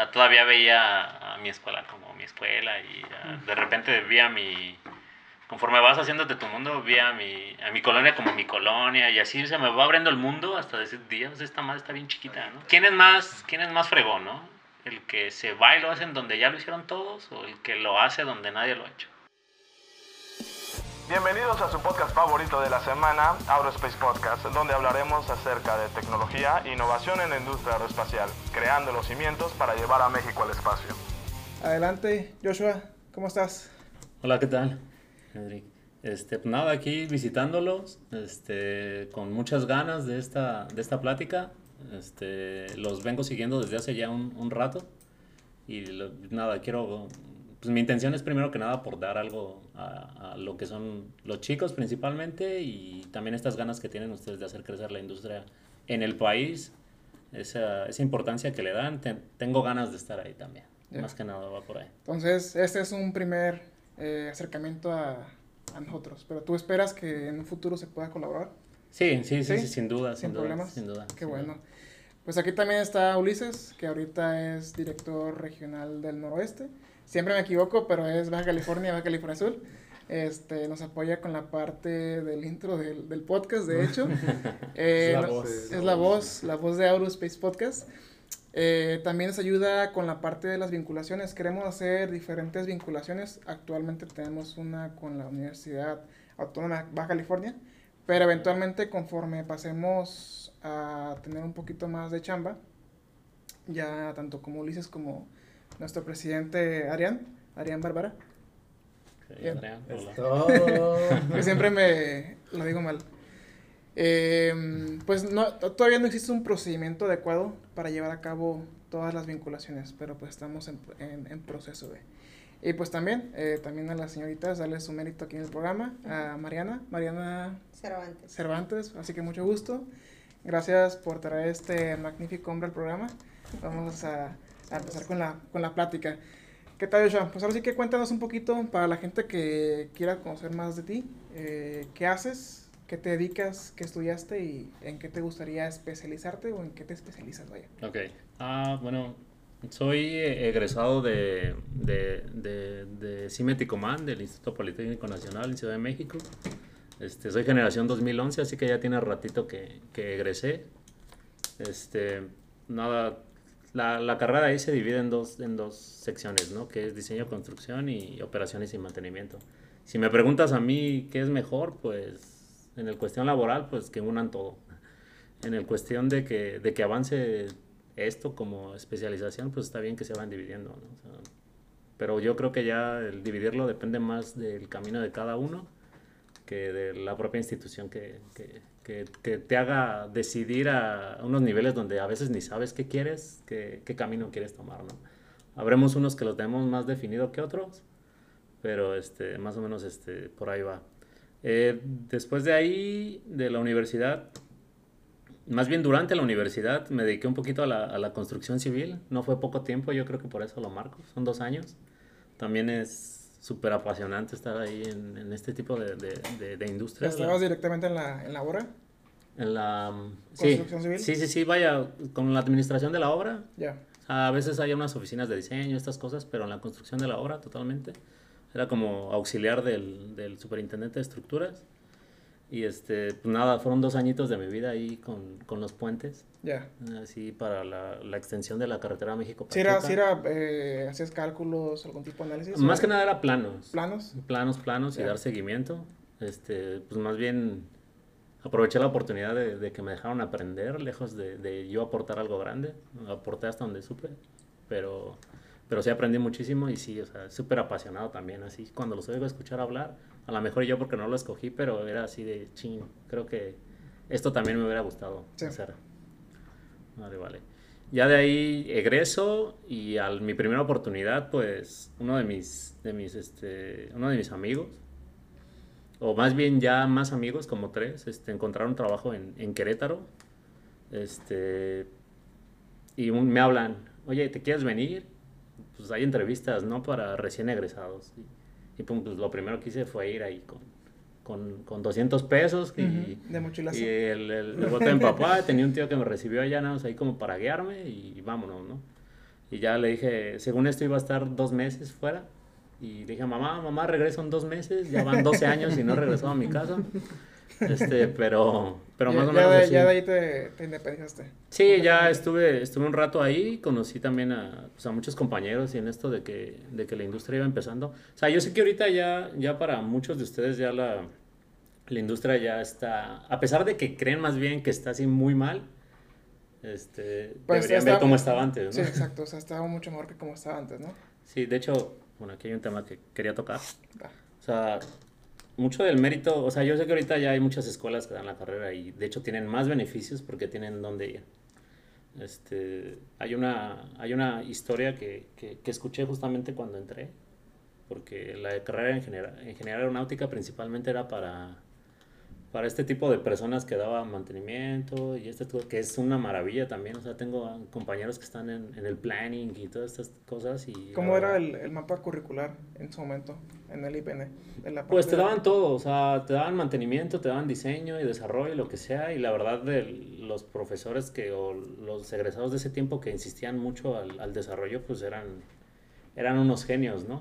sea, todavía veía a mi escuela como mi escuela y de repente vi a mi... Conforme vas haciéndote tu mundo, vi a mi, a mi colonia como mi colonia y así se me va abriendo el mundo hasta decir, Dios, esta madre está bien chiquita, ¿no? ¿Quién es más, quién es más fregón, no? ¿El que se va y lo hacen donde ya lo hicieron todos o el que lo hace donde nadie lo ha hecho? Bienvenidos a su podcast favorito de la semana, Aerospace Podcast, donde hablaremos acerca de tecnología e innovación en la industria aeroespacial, creando los cimientos para llevar a México al espacio. Adelante, Joshua, ¿cómo estás? Hola, ¿qué tal? Este, pues nada, aquí visitándolos, este, con muchas ganas de esta, de esta plática. Este, los vengo siguiendo desde hace ya un, un rato y nada, quiero pues mi intención es primero que nada por dar algo a, lo que son los chicos principalmente y también estas ganas que tienen ustedes de hacer crecer la industria en el país, esa, esa importancia que le dan, tengo ganas de estar ahí también. Más que nada va por ahí. Entonces, este es un primer eh, acercamiento a, a, nosotros, pero tú esperas que en un futuro se pueda colaborar. Sí, sí, sí, sin duda, sin, sin problemas. Sin duda. Qué bueno. Pues aquí también está Ulises, que ahorita es director regional del noroeste siempre me equivoco, pero es Baja California, Baja California Azul. Este, nos apoya con la parte del intro del, del podcast, de hecho. Eh, es la voz. Es la voz, la voz de Aerospace Podcast. Eh, también nos ayuda con la parte de las vinculaciones. Queremos hacer diferentes vinculaciones. Actualmente tenemos una con la Universidad Autónoma Baja California, pero eventualmente conforme pasemos a tener un poquito más de chamba, ya tanto como Ulises como nuestro presidente Arián, Arián Bárbara. Sí, Arián, que siempre me lo digo mal. Eh, pues no, todavía no existe un procedimiento adecuado para llevar a cabo todas las vinculaciones, pero pues estamos en, en, proceso de... Y pues también, eh, también a las señoritas, darles su mérito aquí en el programa, a Mariana, Mariana Cervantes. Cervantes, así que mucho gusto. Gracias por traer este magnífico hombre al programa. Vamos a a empezar con la, con la plática. ¿Qué tal, Joshua? Pues ahora sí que cuéntanos un poquito para la gente que quiera conocer más de ti. Eh, ¿Qué haces? ¿Qué te dedicas? ¿Qué estudiaste? ¿Y en qué te gustaría especializarte o en qué te especializas, vaya? Ok. Ah, bueno, soy egresado de, de, de, de CIMETICOMAN, del Instituto Politécnico Nacional en Ciudad de México. Este, soy generación 2011, así que ya tiene ratito que, que egresé. Este, nada, la, la, carrera ahí se divide en dos, en dos secciones, ¿no? Que es diseño, construcción y operaciones y mantenimiento. Si me preguntas a mí qué es mejor, pues en el cuestión laboral, pues que unan todo. En el cuestión de que, de que avance esto como especialización, pues está bien que se van dividiendo, ¿no? pero yo creo que ya el dividirlo depende más del camino de cada uno que de la propia institución que, que, que, te haga decidir a unos niveles donde a veces ni sabes qué quieres, qué, qué camino quieres tomar, ¿no? Habremos unos que los tenemos más definido que otros, pero este, más o menos este, por ahí va. Eh, después de ahí, de la universidad, más bien durante la universidad, me dediqué un poquito a la, a la construcción civil. No fue poco tiempo, yo creo que por eso lo marco, son dos años. También es súper apasionante estar ahí en, en este tipo de, de, de, industria. ¿Estabas directamente en la, en la obra? En la... Sí, civil? sí, sí, sí, vaya, con la administración de la obra. Ya. a veces hay unas oficinas de diseño, estas cosas, pero en la construcción de la obra totalmente. Era como auxiliar del, del superintendente de estructuras. Y este, pues nada, fueron dos añitos de mi vida ahí con, con los puentes. Ya. Así para la, la, extensión de la carretera México. ¿Sí era, sí era eh, hacías cálculos, algún tipo de análisis? Más que nada era planos. ¿Planos? Planos, planos y dar seguimiento. Este, pues más bien aproveché la oportunidad de, de que me dejaron aprender, lejos de, de, yo aportar algo grande. Aporté hasta donde supe, pero, pero sí aprendí muchísimo y sí, o sea, súper apasionado también. Así, cuando los oigo escuchar hablar, a lo mejor yo porque no lo escogí, pero era así de ching. Creo que esto también me hubiera gustado sí. hacer. Vale, vale. Ya de ahí egreso y a mi primera oportunidad, pues uno de mis, de mis, este, uno de mis amigos, o más bien ya más amigos, como tres, este, encontraron trabajo en, en Querétaro. Este, y un, me hablan, oye, ¿te quieres venir? Pues hay entrevistas, ¿no? Para recién egresados. Y pues, lo primero que hice fue ir ahí con, con, con 200 pesos y, uh -huh. de mochilazo. y el, el, el bote de mi papá. Tenía un tío que me recibió allá, nada más ahí como para guiarme y vámonos, ¿no? Y ya le dije, según esto iba a estar dos meses fuera. Y le dije, mamá, mamá, regreso en dos meses. Ya van 12 años y no he regresado a mi casa. Este, pero, pero Ya- más o ya menos. de, así. ya de ahí te, te independizaste. Sí, ya estuve, estuve un rato ahí, conocí también a, pues, a muchos compañeros y en esto de que, de que la industria iba empezando. O sea, yo sé que ahorita ya, ya para muchos de ustedes ya la, la industria ya está, a pesar de que creen más bien que está así muy mal, este, Pues deberían está- ver cómo estaba antes, ¿no? Sí, exacto. O sea, estaba mucho mejor que como estaba antes, ¿no? Sí, de hecho, bueno, aquí hay un tema que quería tocar. O sea, mucho del mérito, o sea, yo sé que ahorita ya hay muchas escuelas que dan la carrera y de hecho tienen más beneficios porque tienen dónde ir. Este, hay una, hay una historia que, que, que escuché justamente cuando entré, porque la carrera en ingeniería, ingeniería aeronáutica principalmente era para, para este tipo de personas que daban mantenimiento y este tipo, que es una maravilla también. O sea, tengo compañeros que están en, en el planning y todas estas cosas. Y ¿Cómo era el, el mapa curricular en su momento en el IPN? En la Pues te de- daban todo, o sea, te daban mantenimiento, te daban diseño y desarrollo y lo que sea, y la verdad de los profesores que, o los egresados de ese tiempo que insistían mucho al, al desarrollo, pues eran, eran unos genios, ¿no?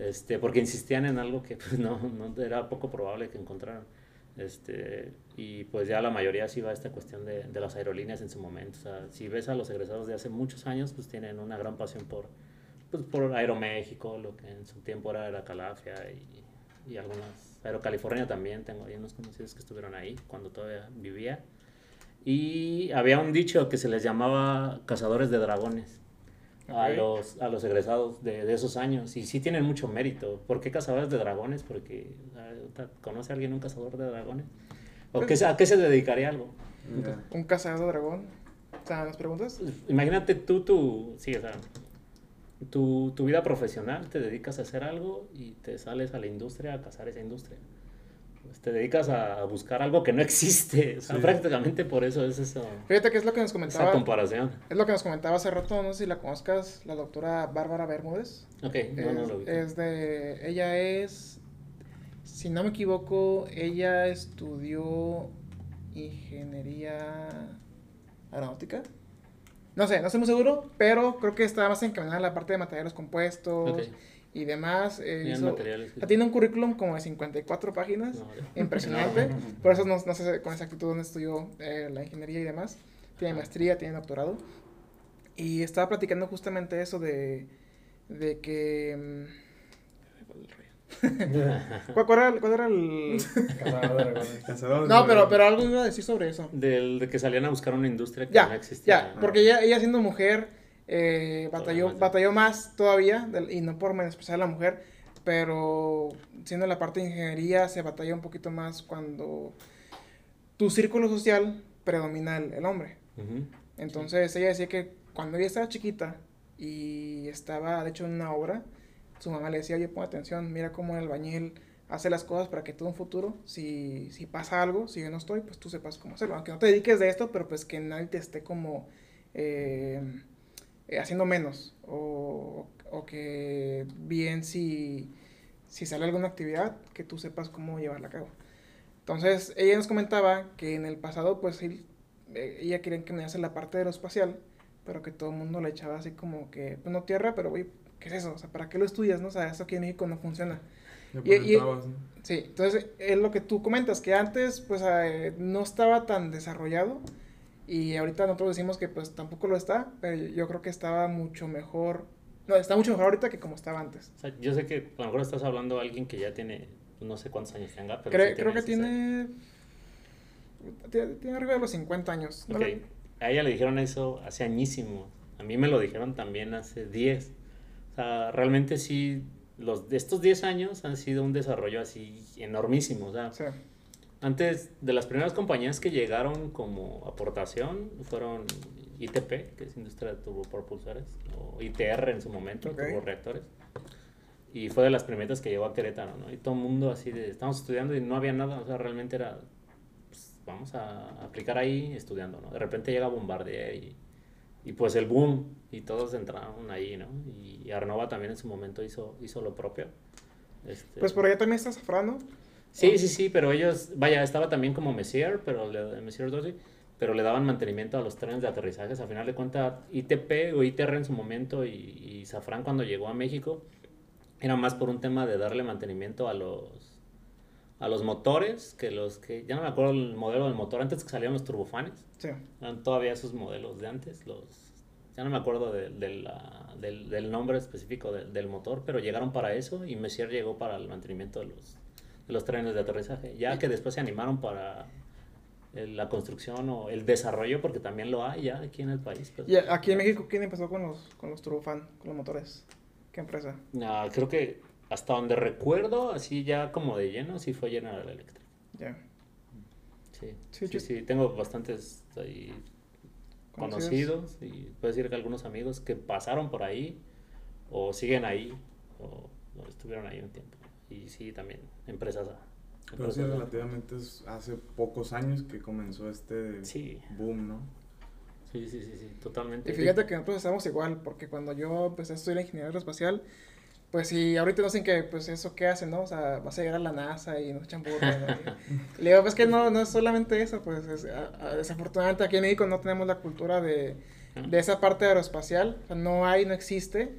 Este, porque insistían en algo que pues, no, no era poco probable que encontraran. Este, y pues ya la mayoría sí va a esta cuestión de, de las aerolíneas en su momento. O sea, si ves a los egresados de hace muchos años, pues tienen una gran pasión por, pues, por Aeroméxico, lo que en su tiempo era la Calafia y, y algunas. Aerocalifornia también, tengo ahí unos conocidos que estuvieron ahí cuando todavía vivía. Y había un dicho que se les llamaba cazadores de dragones a, los, a los egresados de, de esos años. Y sí tienen mucho mérito. ¿Por qué cazadores de dragones? Porque ¿conoce alguien un cazador de dragones? ¿O qué, a qué se dedicaría algo? Un cazador de dragón. ¿Están las preguntas? Imagínate tú, tu, sí, o sea, tu, tu vida profesional, te dedicas a hacer algo y te sales a la industria a cazar esa industria. Pues te dedicas a buscar algo que no existe. O sea, Sí. prácticamente por eso es eso, Fíjate que es lo que nos esa comentaba. comparación. Es lo que nos comentaba hace rato, no sé si la conozcas, la doctora Bárbara Bermúdez. Ok, no, no lo vi. es, es de. Ella es. Si no me equivoco, ella estudió ingeniería aeronáutica. No sé, no estoy muy seguro, pero creo que está más encaminada en la parte de materiales compuestos Ok. Y demás. eh, hizo- sea, tiene un currículum como de 54 páginas. No. Impresionante. Por eso no, no sé con exactitud dónde estudió eh, la ingeniería y demás. Tiene maestría, tiene doctorado. Y estaba platicando justamente eso de, de que... mm, ¿Cuál, cuál era, el- cuál era el...? No, pero, pero algo iba a decir sobre eso. Del, de que salían a buscar una industria que Ya, no existía. ya, porque ella, ella siendo mujer eh, batalló, batalló más todavía, y no por menospreciar a la mujer, pero siendo la parte de ingeniería se batalla un poquito más cuando tu círculo social predomina el, el hombre. Entonces ella decía que cuando ella estaba chiquita y estaba de hecho en una obra, su mamá le decía, oye, pon atención, mira cómo el albañil hace las cosas para que todo un futuro, si, si pasa algo, si yo no estoy, pues tú sepas cómo hacerlo. Aunque no te dediques de esto, pero pues que nadie te esté como eh, eh, haciendo menos. O, o que bien si, si sale alguna actividad, que tú sepas cómo llevarla a cabo. Entonces, ella nos comentaba que en el pasado, pues sí, eh, ella quería que me hace la parte de lo espacial, pero que todo el mundo le echaba así como que, pues no tierra, pero güey, ¿qué es eso? O sea, ¿para qué lo estudias? No? O sea, eso aquí en México no funciona. Y- y- ¿no? Sí, entonces es lo que tú comentas, que antes pues eh, no estaba tan desarrollado y ahorita nosotros decimos que pues tampoco lo está, pero yo creo que estaba mucho mejor, no, está mucho mejor ahorita que como estaba antes. O sea, yo sé que a lo mejor estás hablando de alguien que ya tiene, pues, no sé cuántos años tenga, pero Cre- sí creo que tiene, tiene, tiene arriba de los 50 años. ¿no? Ok, a ella le dijeron eso hace añísimo. A mí me lo dijeron también hace 10. O sea, realmente sí, los, estos 10 años han sido un desarrollo así enormísimo. O sea, sea, antes de las primeras compañías que llegaron como aportación fueron ITP, que es Industria de Turbopropulsores, o ITR en su momento, Ok. turborreactores. Y fue de las primeras que llegó a Querétaro, ¿no? Y todo el mundo así de, estamos estudiando y no había nada, o sea, realmente era, pues, vamos a aplicar ahí estudiando, ¿no? De repente llega Bombardier y, y pues el boom, y todos entraron ahí, ¿no? Y, Arnova también en su momento hizo, hizo lo propio. Este, pues por allá también está Safrano. Sí, sí, sí, pero ellos, vaya, estaba también como Messier, pero le- Messier Dorsey, pero le daban mantenimiento a los trenes de aterrizajes. A final de cuentas, ITP o ITR en su momento y, y Safran cuando llegó a México, era más por un tema de darle mantenimiento a los a los motores que los que ya no me acuerdo el modelo del motor antes que salían los turbofanes Sí. eran todavía esos modelos de antes los ya no me acuerdo de, de la- del, del nombre específico del- del motor pero llegaron para eso y Messier llegó para el mantenimiento de los los trenes de aterrizaje ya que después se animaron para el- la construcción o el desarrollo porque también lo hay ya aquí en el país pues. Y aquí en México, ¿quién empezó con los, con los turbofan, con los motores? ¿Qué empresa? Ah, creo que hasta donde recuerdo así ya como de lleno sí fue General Electric Ya. Sí, Sí, sí, yo- sí, tengo bastantes ahí Conocidos. conocidos y puedo decir que algunos amigos que pasaron por ahí o siguen ahí o, o estuvieron ahí un tiempo. Y sí, también empresas. a- Pero sí, relativamente es hace pocos años que comenzó este Sí, boom, ¿no? sí, sí, sí, sí, totalmente. Y fíjate que nosotros estamos igual, porque cuando yo empecé a estudiar ingeniería aeroespacial, pues si ahorita nos dicen que, pues eso qué hacen, ¿no? O sea, vas a llegar a la NASA y nos echan burla, ¿no? Le digo, pues que no, no es solamente eso, pues es- a- a- desafortunadamente aquí en México no tenemos la cultura de, de esa parte aeroespacial, o sea, no hay, no existe,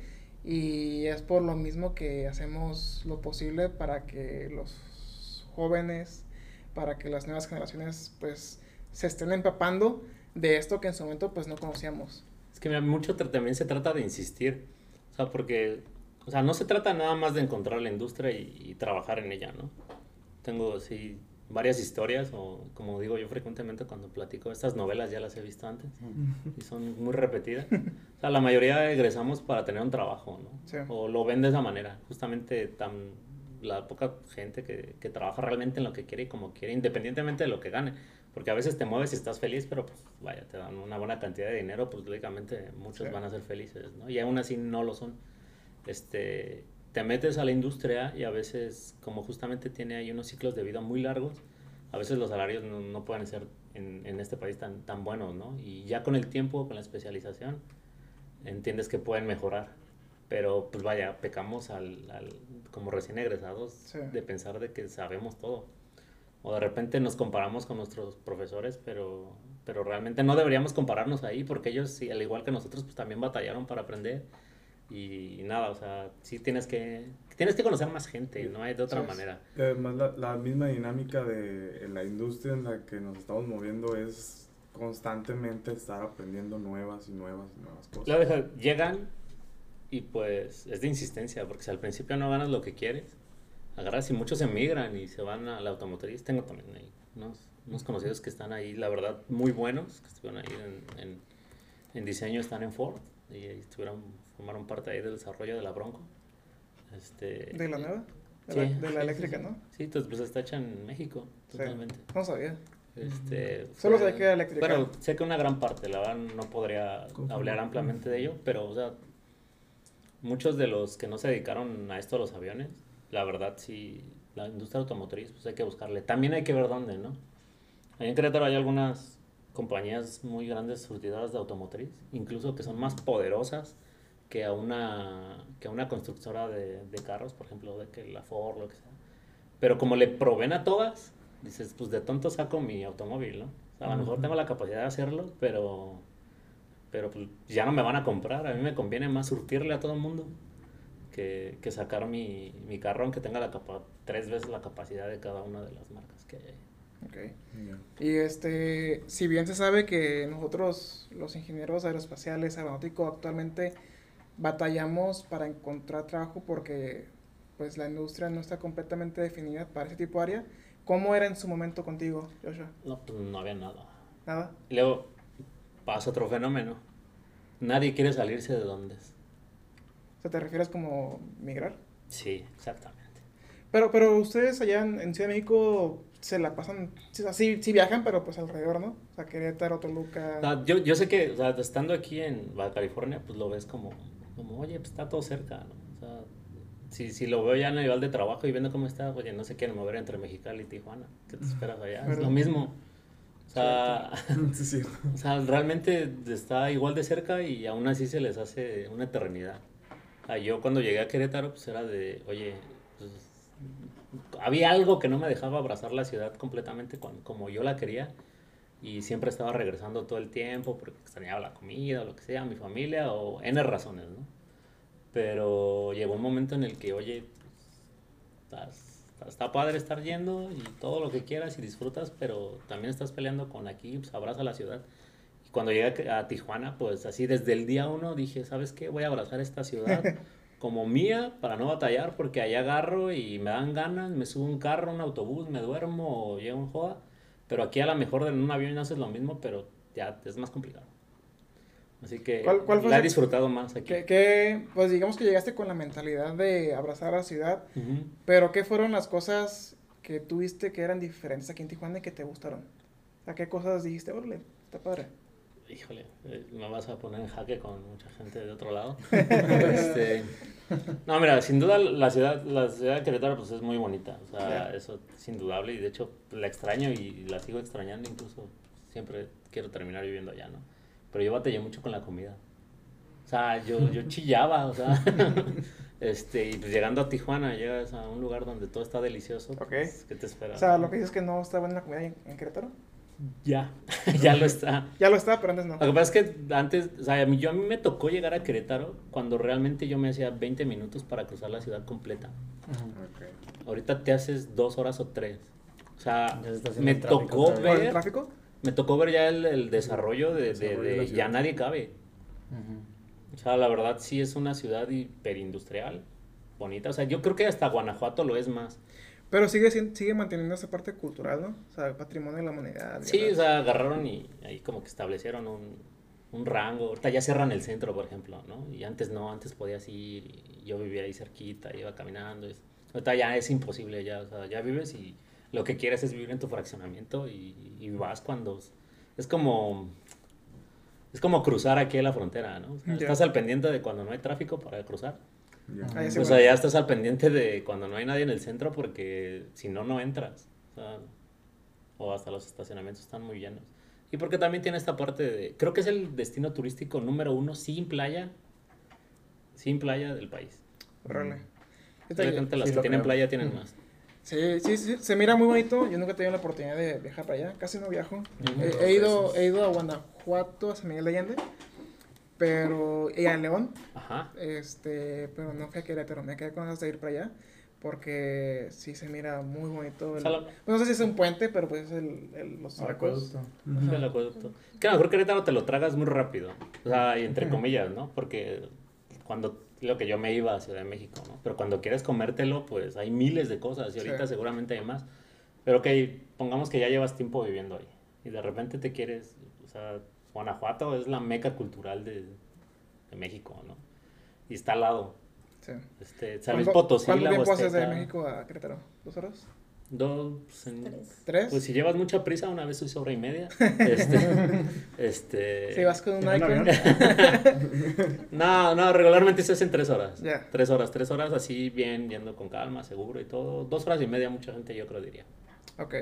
y es por lo mismo que hacemos lo posible para que los jóvenes, para que las nuevas generaciones, pues se estén empapando de esto que en su momento pues no conocíamos. Es que mira, mucho también se trata de insistir. O sea, porque, o sea, no se trata nada más de encontrar la industria y, y trabajar en ella, ¿no? Tengo, sí, varias historias, o como digo yo frecuentemente cuando platico, estas novelas ya las he visto antes y son muy repetidas. O sea, la mayoría egresamos para tener un trabajo, ¿no? Sí. O lo ven de esa manera. Justamente tan, la poca gente que, que trabaja realmente en lo que quiere y como quiere, independientemente de lo que gane. Porque a veces te mueves y estás feliz, pero pues vaya, te dan una buena cantidad de dinero, pues lógicamente muchos Sí. van a ser felices, ¿no? Y aún así no lo son. Este, te metes a la industria y a veces, como justamente tiene ahí unos ciclos de vida muy largos, a veces los salarios no, no pueden ser en, en este país tan, tan buenos, ¿no? Y ya con el tiempo, con la especialización, entiendes que pueden mejorar. Pero pues vaya, pecamos al, al- como recién egresados Sí. de pensar de que sabemos todo. O de repente nos comparamos con nuestros profesores, pero, pero realmente no deberíamos compararnos ahí porque ellos, al igual que nosotros, pues también batallaron para aprender. Y, nada, o sea, sí tienes que, tienes que conocer más gente, no hay de otra Sí, manera. Y además la, la misma dinámica de la industria en la que nos estamos moviendo es constantemente estar aprendiendo nuevas y nuevas y nuevas cosas. La deja- llegan y pues es de insistencia, porque si al principio no ganas lo que quieres, agarras y muchos emigran y se van a la automotriz. Tengo también ahí unos, unos conocidos que están ahí, la verdad, muy buenos, que estuvieron ahí en, en, en diseño, están en Ford y ahí estuvieron, formaron parte ahí del desarrollo de la Bronco. Este, ¿De la nueva? De, Sí, la, de sí, la sí, eléctrica, sí. ¿no? Sí, entonces pues está hecha en México, Sí. totalmente. No sabía. Este, Solo sabía que era eléctrica. Pero sé que una gran parte, la verdad no podría hablar ampliamente de ello, pero o sea, muchos de los que no se dedicaron a esto a los aviones, la verdad sí, la industria automotriz, pues hay que buscarle. También hay que ver dónde, ¿no? Ahí en Querétaro hay algunas compañías muy grandes surtidoras de automotriz, incluso que son más poderosas que a una, que a una constructora de, de carros, por ejemplo, de que la Ford, lo que sea. Pero como le proveen a todas, dices, pues de tonto saco mi automóvil, ¿no? O sea, a lo mejor Ujú. tengo la capacidad de hacerlo, pero, pero pues, ya no me van a comprar. A mí me conviene más surtirle a todo el mundo que, que sacar mi, mi carro, aunque tenga la capa tres veces la capacidad de cada una de las marcas que hay. ahí. Ok. Ya. Y este, si bien se sabe que nosotros, los ingenieros aeroespaciales, aeronáuticos, actualmente batallamos para encontrar trabajo porque pues la industria no está completamente definida para ese tipo de área. ¿Cómo era en su momento contigo, Joshua? No, pues no había nada. Nada. Y luego pasa otro fenómeno. Nadie quiere salirse de donde es. O sea, ¿te refieres como migrar? Sí, exactamente. Pero, pero ustedes allá en, en Ciudad de México se la pasan, o sea, sí, sí viajan, pero pues alrededor, ¿no? O sea, Querétaro, Toluca. O sea, yo, yo sé que, o sea, estando aquí en Baja California, pues lo ves como, como oye, pues está todo cerca, ¿no? O sea, si, si lo veo ya en el nivel de trabajo y viendo cómo está, oye, no se quieren mover entre Mexicali y Tijuana. ¿Qué te esperas allá? Es lo mismo. O sea, Sí, sí. o sea, realmente está igual de cerca y aún así se les hace una eternidad. Yo cuando llegué a Querétaro, pues era de, oye, pues, había algo que no me dejaba abrazar la ciudad completamente como yo la quería. Y siempre estaba regresando todo el tiempo porque extrañaba la comida o lo que sea, mi familia o N razones, ¿no? Pero llegó un momento en el que, oye, estás- está padre estar yendo y todo lo que quieras y disfrutas, pero también estás peleando con aquí, pues abraza la ciudad. Y cuando llegué a Tijuana, pues así desde el día uno dije, ¿sabes qué? Voy a abrazar esta ciudad como mía para no batallar porque allá agarro y me dan ganas, me subo un carro, un autobús, me duermo o llego en joda. Pero aquí a lo mejor en un avión haces lo mismo, pero ya es más complicado. Así que ¿Cuál- cuál fue la he disfrutado más aquí. Que, que, pues digamos que llegaste con la mentalidad de abrazar a la ciudad, pero ¿qué fueron las cosas que tuviste que eran diferentes aquí en Tijuana y que te gustaron? O sea, ¿qué cosas dijiste, órale, está padre? Híjole, eh, me vas a poner en jaque con mucha gente de otro lado. Este, no, mira, sin duda la ciudad, la ciudad de Querétaro pues es muy bonita, o sea, Ya. eso es indudable y de hecho la extraño y la sigo extrañando, incluso siempre quiero terminar viviendo allá, ¿no? Pero yo batallé mucho con la comida. O sea, yo, yo chillaba, o sea, este, y pues llegando a Tijuana, llegas a un lugar donde todo está delicioso, Ok. pues, ¿qué te espera? O sea, lo que dices es que no está buena la comida en, en Querétaro. Ya, ya lo está. Ya lo está, pero antes no. Lo que pasa es que antes, o sea, a mí, yo a mí me tocó llegar a Querétaro cuando realmente yo me hacía 20 minutos para cruzar la ciudad completa. Ahorita te haces dos horas o tres. O sea, me tocó. ¿Por el ver, tráfico? me tocó ver ya el, el desarrollo de, de- Desarrollo de- de la ya nadie cabe. O sea, la verdad sí es una ciudad hiperindustrial, bonita. O sea, yo creo que hasta Guanajuato lo es más. Pero sigue, sigue manteniendo esa parte cultural, ¿no? O sea, patrimonio de la humanidad. Sí, o sea, agarraron y ahí como que establecieron un, un rango. Ahorita ya cerran el centro, por ejemplo, ¿no? Y antes no, antes podías ir y yo vivía ahí cerquita, iba caminando. y- Ahorita ya es imposible, ya, o sea, ya vives y lo que quieres es vivir en tu fraccionamiento y, y vas cuando... Es como... Es como cruzar aquí la frontera, ¿no? O sea, Ya. Estás al pendiente de cuando no hay tráfico para cruzar. Ah, sé, O bueno. sea, ya estás al pendiente de cuando no hay nadie en el centro porque si no, no entras. O, sea, o hasta los estacionamientos están muy llenos. Y porque también tiene esta parte de... Creo que es el destino turístico número uno sin playa, sin playa del país. Yo De te- repente las sí que tienen creo. playa tienen más. Sí, sí, sí, se mira muy bonito. Yo nunca he tenido la oportunidad de viajar para allá, casi no viajo. Ujú. He, Dos he ido, he ido a Guanajuato, a San Miguel de Allende, pero, y a León, Ajá. este, pero no fui a Querétaro, me quedé con ganas de ir para allá, porque sí se mira muy bonito. el- pues no sé si es un puente, pero pues es el, el- los. Acueducto. Sí, el acueducto. Que a lo mejor Querétaro te lo tragas muy rápido. O sea, y entre comillas, ¿no? Porque cuando lo que yo me iba a Ciudad de México, ¿no? Pero cuando quieres comértelo, pues hay miles de cosas y ahorita Sí. seguramente hay más. Pero que pongamos que ya llevas tiempo viviendo ahí y de repente te quieres, o sea, Guanajuato es la meca cultural de, de México, ¿no? Y está al lado. Sí. Este, San Luis ¿Cuánto- Potosí, ¿Cuánto tiempo haces de. México a Querétaro? ¿Dos horas? Dos, en- Tres. ¿Tres? Pues si llevas mucha prisa, una vez hice hora y media. Este, este, si vas con un ¿En Icon. avión? No, no, regularmente se hacen tres horas. Tres horas, tres horas así bien, yendo con calma, seguro y todo. Dos horas y media, mucha gente yo creo diría. Ok.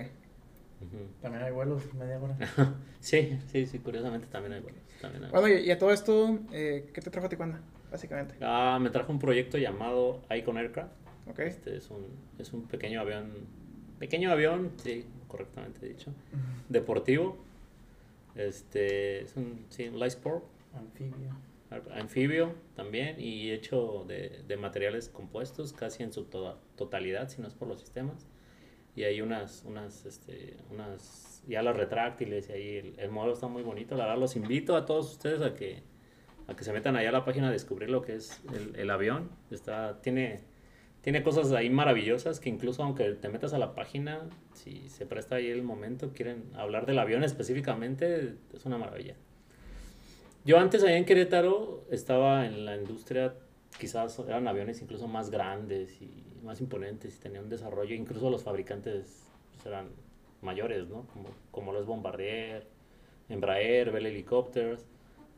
También hay vuelos media hora. Sí, sí, sí, curiosamente también hay vuelos. También hay Bueno, y, y a todo esto, eh, ¿qué te trajo a Tijuana? Básicamente. Ah, me trajo un proyecto llamado Icon Aircraft. Ok. Este es un, es un pequeño avión, pequeño avión, sí, correctamente dicho, deportivo. Este es un, sí, un light sport, Anfibio. anfibio también y hecho de, de materiales compuestos casi en su toda- totalidad, si no es por los sistemas. Y hay unas, unas, este, unas, ya las retráctiles y ahí el, el modelo está muy bonito. La verdad los invito a todos ustedes a que, a que se metan allá a la página a descubrir lo que es el, el avión. Está, tiene, tiene cosas ahí maravillosas que incluso aunque te metas a la página, si se presta ahí el momento, quieren hablar del avión específicamente, es una maravilla. Yo antes allá en Querétaro estaba en la industria, quizás eran aviones incluso más grandes y más imponentes y tenían un desarrollo, incluso los fabricantes pues, eran mayores, ¿no? Como, como los Bombardier, Embraer, Bell Helicopters,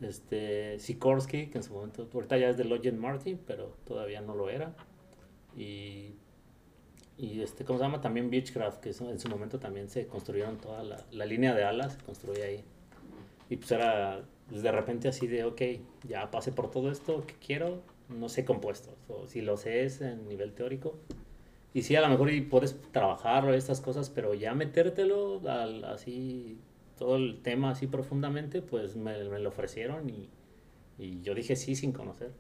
este, Sikorsky, que en su momento, ahorita ya es de Lockheed Martin, pero todavía no lo era. Y, y este, ¿cómo se llama? También Beechcraft, que en su momento también se construyeron toda la, la línea de alas, se construía ahí. Y pues era pues, de repente así de, ok, ya pasé por todo esto que quiero, no sé compuestos, o si lo sé es en nivel teórico. Y sí, a lo mejor y puedes trabajar estas cosas, pero ya metértelo al, así todo el tema así profundamente, pues me, me lo ofrecieron y, y yo dije sí sin conocer.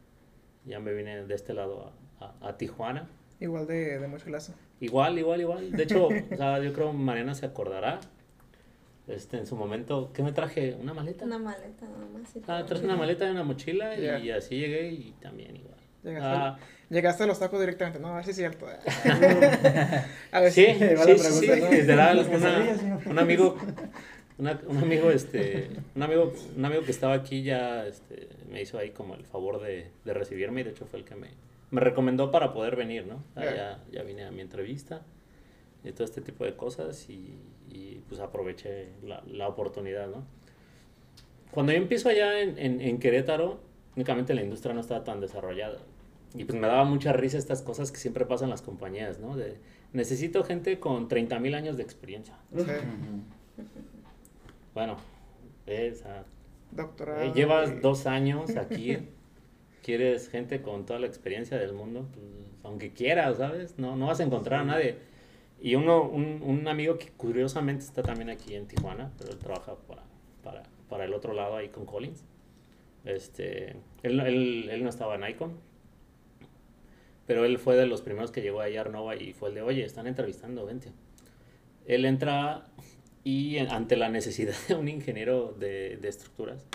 Ya me vine de este lado a, a- a Tijuana. Igual de, de mucho lazo. Igual, igual, igual. De hecho, o sea, yo creo Mariana se acordará. Este, en su momento, ¿qué me traje? ¿Una maleta? Una maleta nada más. y Ah, traje una maleta y una mochila y así llegué y también igual. Llegaste, Ah, llegaste a los tacos directamente, ¿no? A ver si es cierto. a ver sí, si. sí, la sí, Las una- un amigo, una- un amigo, este, un amigo, un amigo que estaba aquí ya, este, me hizo ahí como el favor de, de recibirme y de hecho fue el que me, me recomendó para poder venir, ¿no? Ya. ya, ya vine a mi entrevista y todo este tipo de cosas y, y, pues aproveché la, la oportunidad, ¿no? Cuando yo empiezo allá en, en, en Querétaro, únicamente la industria no estaba tan desarrollada. Y pues me daba mucha risa estas cosas que siempre pasan en las compañías, ¿no? De, necesito gente con 30 mil años de experiencia. Sí. Bueno, eh, o sea, doctorado. eh, llevas y- dos años aquí, quieres gente con toda la experiencia del mundo, pues, aunque quieras, ¿sabes? No, no vas a encontrar a nadie. Y uno, un, un amigo que curiosamente está también aquí en Tijuana, pero él trabaja para, para, para el otro lado ahí con Collins. Este, él, él, él no estaba en Icon, pero él fue de los primeros que llegó a Arnova y fue el de, oye, están entrevistando, vente. Él entra y ante la necesidad de un ingeniero de, de estructuras,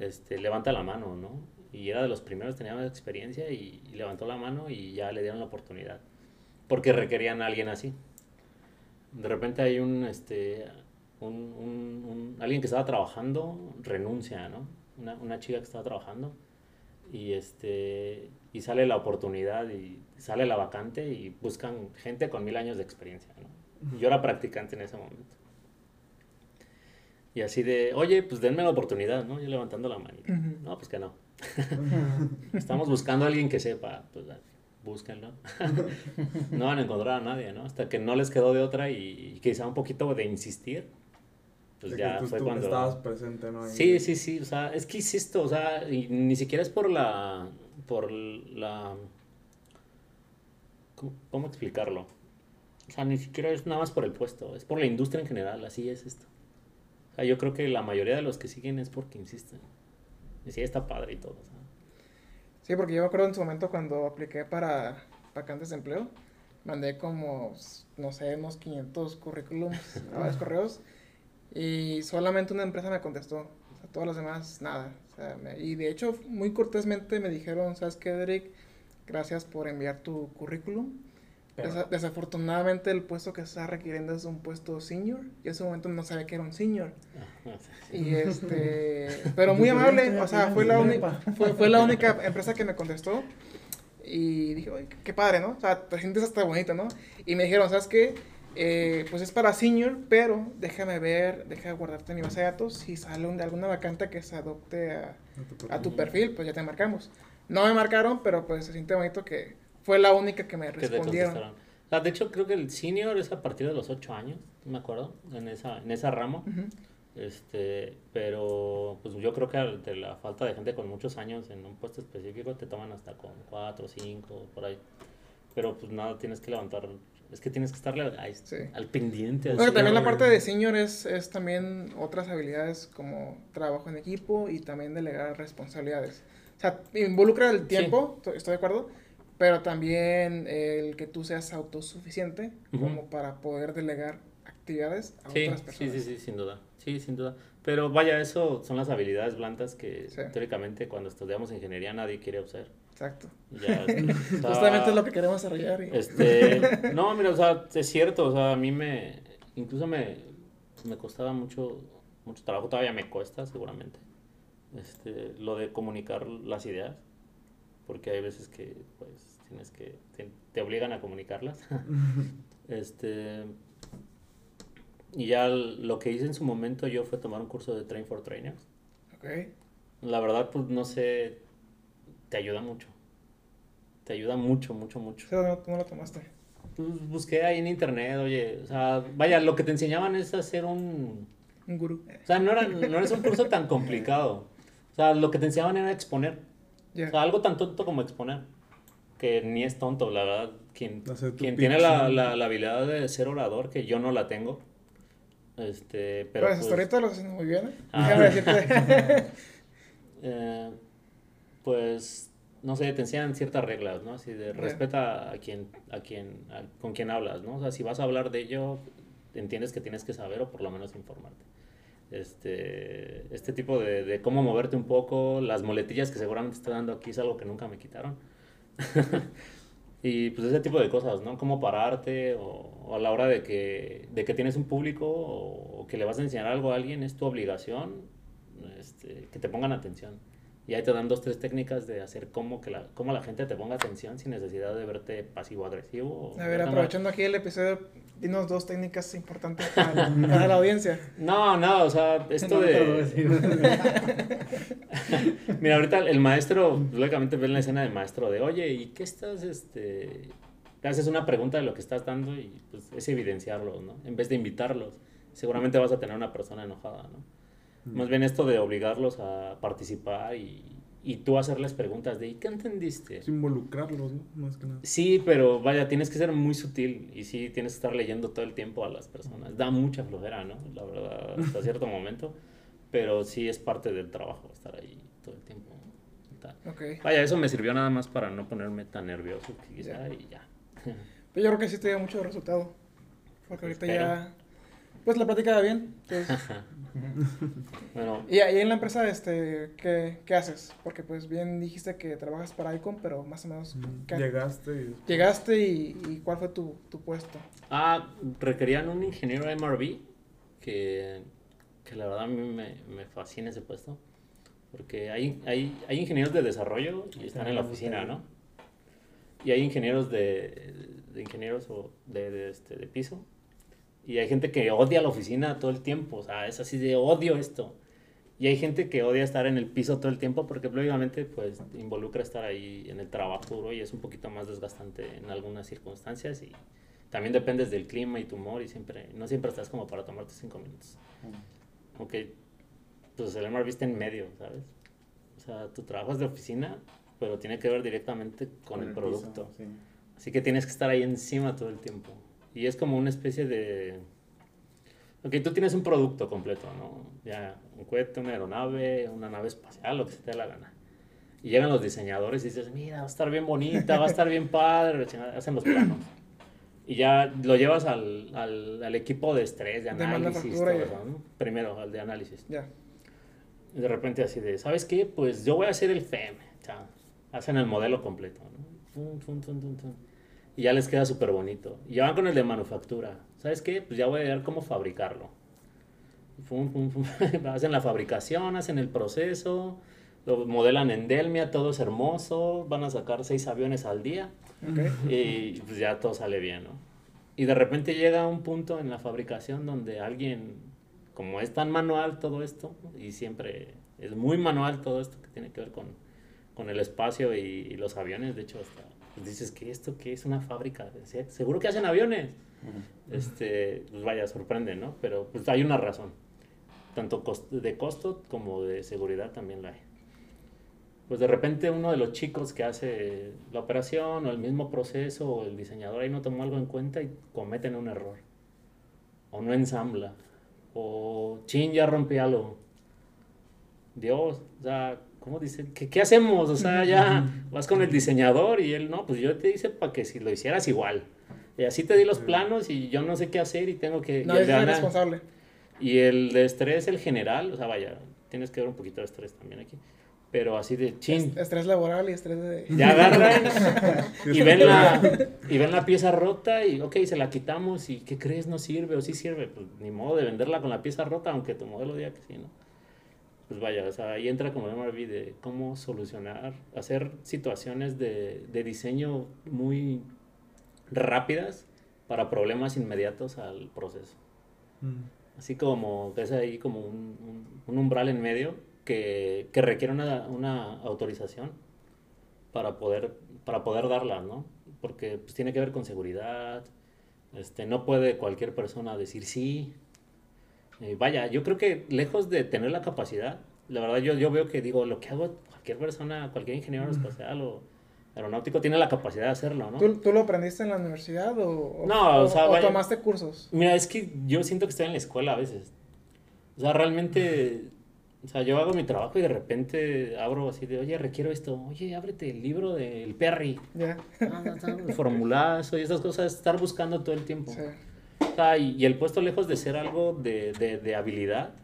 este, levanta la mano, ¿no? Y era de los primeros, tenía más experiencia y, y levantó la mano y ya le dieron la oportunidad. Porque requerían a alguien así. De repente hay un, este, un, un- un- alguien que estaba trabajando, renuncia, ¿no? Una, una chica que estaba trabajando y, este, y sale la oportunidad y sale la vacante y buscan gente con mil años de experiencia, ¿no? Yo era practicante en ese momento. Y así de, oye, pues denme la oportunidad, ¿no? Yo levantando la manita. No, pues que no. Estamos buscando a alguien que sepa, pues búsquenlo. no van a encontrar a nadie, ¿no? Hasta que no les quedó de otra y, y quizá un poquito de insistir, pues De que ya tú fue estu- cuando... estabas presente, ¿no? Ahí. Sí, sí, sí, o sea, es que insisto, o sea, y ni siquiera es por la, por la, ¿cómo, cómo explicarlo? O sea, ni siquiera es nada más por el puesto, es por la industria en general, así es esto. O sea, yo creo que la mayoría de los que siguen es porque insisten. Y sí, está padre y todo, o sea. Sí, porque yo me acuerdo en su momento cuando apliqué para vacantes de empleo, mandé como, no sé, unos 500 currículums a varios correos y solamente una empresa me contestó. O sea, todas las demás, nada. O sea, me- y de hecho, muy cortésmente me dijeron, ¿sabes qué, Derek? Gracias por enviar tu currículum. Desa- desafortunadamente el puesto que se está requiriendo es un puesto senior. Yo en ese momento no sabía que era un senior. Y este, pero muy amable, o sea, fue la, única fue, fue la única empresa que me contestó. Y dije, oye, qué padre, ¿no? O sea, te sientes hasta bonito, ¿no? Y me dijeron, ¿sabes qué? Eh, pues es para senior, pero déjame ver, déjame guardarte mi base de datos. Si sale un- alguna vacante que se adopte a, a tu perfil, pues ya te marcamos. No me marcaron, pero pues se siente bonito que fue la única que me que respondieron. contestaron. O sea, de hecho, creo que el senior es a partir de los 8 años, me acuerdo, en esa, en esa rama. Ujú. Este, pero pues yo creo que de la falta de gente con muchos años en un puesto específico te toman hasta con 4, 5, por ahí. Pero pues nada, tienes que levantar, es que tienes que estarle al, Sí. al pendiente. Bueno, también la parte de senior es, es también otras habilidades como trabajo en equipo y también delegar responsabilidades. O sea, involucra el tiempo, estoy- estoy de acuerdo, pero también el que tú seas autosuficiente como para poder delegar actividades a Sí, otras sí, personas. sí, sí, sin duda. Sí, sin duda. Pero vaya, eso son las habilidades blandas que Sí. teóricamente cuando estudiamos ingeniería nadie quiere usar. Exacto. Ya, Justamente es lo que queremos desarrollar. y- Este, no, mira, o sea, es cierto, o sea, a mí me, incluso me, me costaba mucho, mucho trabajo, todavía me cuesta seguramente, este, lo de comunicar las ideas, porque hay veces que, pues, tienes que, te, te obligan a comunicarlas, este, y ya lo que hice en su momento yo fue tomar un curso de Train for Trainers, Ok. la verdad, pues, no sé, te ayuda mucho, te ayuda mucho, mucho, mucho. Sí, no, no lo tomaste. Pues busqué ahí en internet, oye, o sea, vaya, lo que te enseñaban es hacer un... Un gurú. O sea, no, era, no es un curso tan complicado. O sea, lo que te enseñaban era exponer. Ya. O sea, algo tan tonto como exponer. Que ni es tonto, la verdad. Quien, tiene la, la, la habilidad de ser orador, que yo no la tengo, Este, pero pues, hasta ahorita lo haciendo muy bien. ¿eh? Ah. Déjame eh, pues, no sé, te enseñan ciertas reglas, ¿no? Así de respeta a quien, a quien, a- con quien hablas, ¿no? O sea, si vas a hablar de ello, entiendes que tienes que saber o por lo menos informarte. Este, este tipo de, de cómo moverte un poco, las muletillas que seguramente estoy dando aquí es algo que nunca me quitaron. y pues ese tipo de cosas, ¿no? Cómo pararte o, o a la hora de que, de que tienes un público o, o que le vas a enseñar algo a alguien, es tu obligación este, que te pongan atención. Y ahí te dan dos, tres técnicas de hacer cómo, que la, cómo la gente te ponga atención sin necesidad de verte pasivo-agresivo. A ver, verte mal. aprovechando aquí el episodio, dinos dos técnicas importantes para, para la audiencia. No, no, o sea, esto No de... decir. Mira, ahorita el maestro, lógicamente ven la escena del maestro de, oye, ¿y qué estás, este... Te haces una pregunta de lo que estás dando y pues es evidenciarlos, ¿no? En vez de invitarlos, seguramente vas a tener una persona enojada, ¿no? Más bien esto de obligarlos a participar y, y tú hacerles preguntas de, ¿y qué entendiste? Es involucrarlos, ¿no? Más que nada. Sí, pero vaya, tienes que ser muy sutil y sí tienes que estar leyendo todo el tiempo a las personas. Da mucha flojera, ¿no? La verdad, hasta cierto momento, pero sí es parte del trabajo estar ahí todo el tiempo. Tal. Ok. Vaya, eso me sirvió nada más para no ponerme tan nervioso quizá Ya. y ya. Pero yo creo que sí te dio mucho resultado. Porque ahorita Espero. ya. Pues la plática va bien. Pues, Bueno, y ahí en la empresa, este, ¿qué, ¿qué haces? Porque pues bien dijiste que trabajas para Icon, pero más o menos. ¿qué- Llegaste y... Llegaste y, y ¿cuál fue tu, tu puesto? ah, requerían un ingeniero MRV que, que la verdad a mí me, me fascina ese puesto. Porque hay, hay, hay ingenieros de desarrollo y están en la oficina, ¿no? Y hay ingenieros de, de ingenieros o de, de, este, de piso. Y hay gente que odia la oficina todo el tiempo. O sea, es así de odio esto. Y hay gente que odia estar en el piso todo el tiempo porque lógicamente pues involucra estar ahí en el trabajo duro y es un poquito más desgastante en algunas circunstancias y también dependes del clima y tu humor y siempre, no siempre estás como para tomarte cinco minutos. Aunque pues el MRV está en medio, ¿sabes? O sea, tu trabajo es de oficina, pero tiene que ver directamente con, el, piso, producto. sí. Así que tienes que estar ahí encima todo el tiempo. Y es como una especie de... Ok, tú tienes un producto completo, ¿no? Ya, un cohete, una aeronave, una nave espacial, lo que se te dé la gana. Y llegan los diseñadores y dices, mira, va a estar bien bonita, va a estar bien padre, hacen los planos. Y ya lo llevas al, al, al equipo de estrés, de análisis, todo eso, ¿no? Primero, al de análisis. Ya. Y de repente así de, ¿sabes qué? Pues yo voy a hacer el FEM. Chao. Hacen el modelo completo, ¿no? Tum, tum, tum. Y ya les queda súper bonito. Y ya van con el de manufactura. ¿Sabes qué? Pues ya voy a ver cómo fabricarlo. Fum, fum, fum. hacen la fabricación, hacen el proceso, lo modelan en Delmia, todo es hermoso, van a sacar seis aviones al día y pues ya todo sale bien, ¿no? Y de repente llega un punto en la fabricación donde alguien, como es tan manual todo esto, y siempre es muy manual todo esto que tiene que ver con, con el espacio y, y los aviones, de hecho, hasta dices que esto que es una fábrica, seguro que hacen aviones. Este, pues vaya, sorprende, ¿no? Pero pues hay una razón, tanto cos- de costo como de seguridad también la hay pues de repente uno de los chicos que hace la operación o el mismo proceso o el diseñador ahí no tomó algo en cuenta y cometen un error. O no ensambla. O chin, ya rompí algo. Dios, o sea, ¿cómo dice? ¿Qué, qué hacemos? O sea, ya vas con el diseñador y él, no, pues yo te hice para que si lo hicieras igual. Y así te di los planos y yo no sé qué hacer y tengo que... de es responsable. y el de estrés, el general, o sea, vaya, tienes que ver un poquito de estrés también aquí. Pero así de chin. Estrés laboral y estrés de. Ya agarran y ven, la, y ven la pieza rota y, ok, se la quitamos y, ¿qué crees? No sirve o sí sirve. Pues ni modo de venderla con la pieza rota, aunque tu modelo diga que sí, ¿no? Pues vaya, o sea, ahí entra como MRV de cómo solucionar, hacer situaciones de, de diseño muy rápidas para problemas inmediatos al proceso. Mm. Así como ves ahí como un, un- un umbral en medio que, que requiere una, una autorización para poder, para poder darla, ¿no? Porque pues, tiene que ver con seguridad. Este, no puede cualquier persona decir sí. Eh, vaya, yo creo que lejos de tener la capacidad, la verdad yo, yo veo que digo, lo que hago cualquier persona, cualquier ingeniero espacial o aeronáutico tiene la capacidad de hacerlo, ¿no? ¿Tú, tú lo aprendiste en la universidad o, o- No, o sea, vaya- tomaste cursos? Mira, es que yo siento que estoy en la escuela a veces. O sea, realmente, o sea, yo hago mi trabajo y de repente abro así de, oye, requiero esto, oye, ábrete el libro del Perry, Ya. Ah, el formulazo y esas cosas, estar buscando todo el tiempo. Sí. Y, y el puesto lejos de ser algo de, de, de habilidad,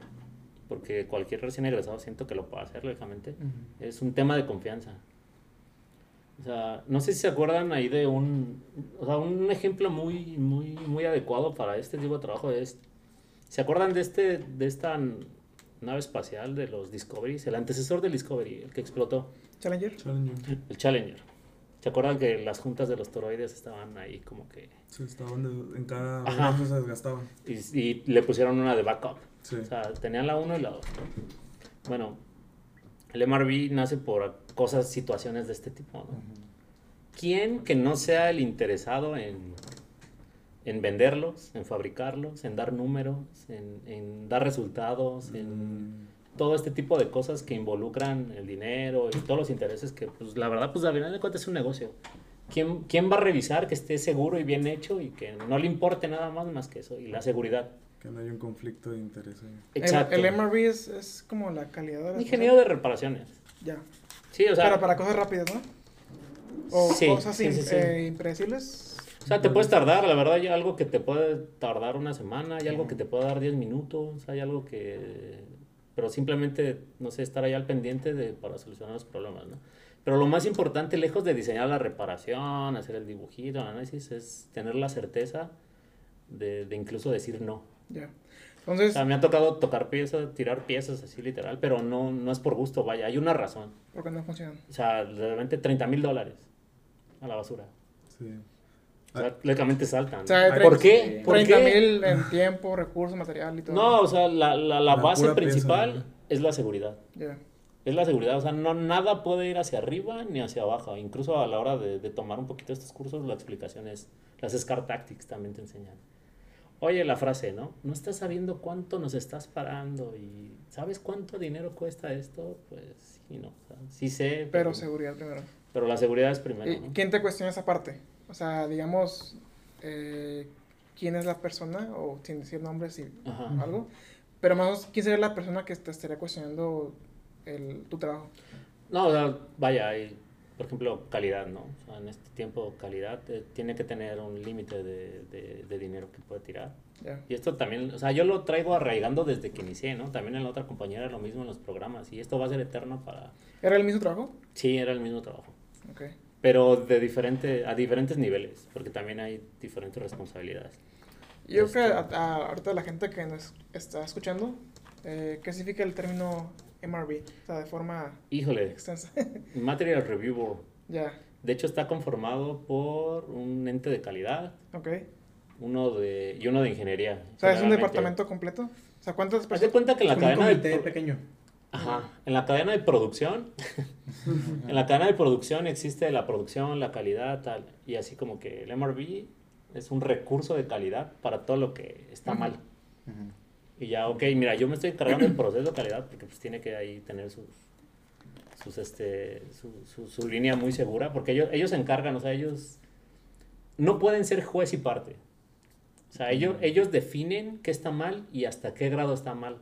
porque cualquier recién egresado siento que lo puede hacer, lógicamente, es un tema de confianza. O sea, no sé si se acuerdan ahí de un, o sea, un ejemplo muy, muy, muy adecuado para este tipo de trabajo es, ¿se acuerdan de este, de esta nave espacial de los Discoveries, el antecesor del Discovery, el que explotó, Challenger. Challenger. el Challenger? ¿Se acuerdan que las juntas de los toroides estaban ahí como que Se estaban de- en cada Ajá. se desgastaban. y, y le pusieron una de backup? Sí. O sea, tenían la 1 y la 2. Bueno, el MRV nace por cosas, situaciones de este tipo, ¿no? ¿Quién que no sea el interesado en, en venderlos, en fabricarlos, en dar números, en, en dar resultados, en Mm, todo este tipo de cosas que involucran el dinero y todos los intereses que, pues, la verdad, pues, al final de cuentas es un negocio. ¿Quién, ¿Quién va a revisar que esté seguro y bien hecho y que no le importe nada más más que eso? Y la seguridad. que no haya un conflicto de interés ahí. Exacto. El, el MRV es, es como la calidad de las Ingeniero de reparaciones. Ya. Sí, o sea, Pero para cosas rápidas, ¿no? O Sí, cosas sí, in- sí, sí. eh, impredecibles. o sea, te puedes tardar, la verdad, hay algo que te puede tardar una semana, hay algo que te puede dar 10 minutos, hay algo que... Pero simplemente, no sé, estar ahí al pendiente de, para solucionar los problemas, ¿no? Pero lo más importante, lejos de diseñar la reparación, hacer el dibujito, el análisis, es tener la certeza de, de incluso decir no. Ya. O Entonces, sea, me ha tocado tocar piezas, tirar piezas así literal, pero no, no es por gusto, vaya, hay una razón. porque no funcionan. O sea, realmente 30 mil dólares a la basura. Sí. O sea, lógicamente saltan. O sea, ¿Por 30 qué? ¿Por 30 qué? mil en tiempo, recursos, material y todo. No, o sea, la, la, la La base principal pieza, es la seguridad. Ya. Es la seguridad, o sea, no, nada puede ir hacia arriba ni hacia abajo. Incluso a la hora de, de tomar un poquito estos cursos, la explicación es, las SCAR Tactics también te enseñan. Oye, la frase, ¿no? No estás sabiendo cuánto nos estás parando y ¿sabes cuánto dinero cuesta esto? Pues sí, no. O sea, sí sé, Pero seguridad primero. pero la seguridad es primero, ¿Y ¿no? quién te cuestiona esa parte? O sea, digamos, eh, quién es la persona, o sin decir nombres y Ajá. algo, pero más o menos, quién sería la persona que te estaría cuestionando el, tu trabajo. No, o sea, vaya, hay, por ejemplo, calidad, ¿no? O sea, en este tiempo, calidad eh, tiene que tener un límite de, de, de dinero que puede tirar. Ya. Y esto también, o sea, yo lo traigo arraigando desde que inicié, ¿no? También en la otra compañía era lo mismo en los programas. Y esto va a ser eterno para... ¿Era el mismo trabajo? Sí, era el mismo trabajo. Ok. Pero de diferente, a diferentes niveles, porque también hay diferentes responsabilidades. Yo creo Este- que a- a- ahorita la gente que nos está escuchando, eh, ¿qué significa el término MRB? O sea, de forma Híjole, extensa. Material Review Board. ya, De hecho, está conformado por un ente de calidad ok. uno de, y uno de ingeniería. O sea, es un departamento completo. O sea, ¿cuántas Haz de personas? cuenta que la cadena de pequeño. Ajá, en la cadena de producción, en la cadena de producción existe la producción, la calidad, tal, y así como que el MRV es un recurso de calidad para todo lo que está mal. Y ya, ok, mira, yo me estoy encargando del proceso de calidad porque pues tiene que ahí tener sus, sus este, su, su, su línea muy segura, porque ellos, ellos se encargan, o sea, ellos no pueden ser juez y parte. O sea, ellos, ellos definen qué está mal y hasta qué grado está mal.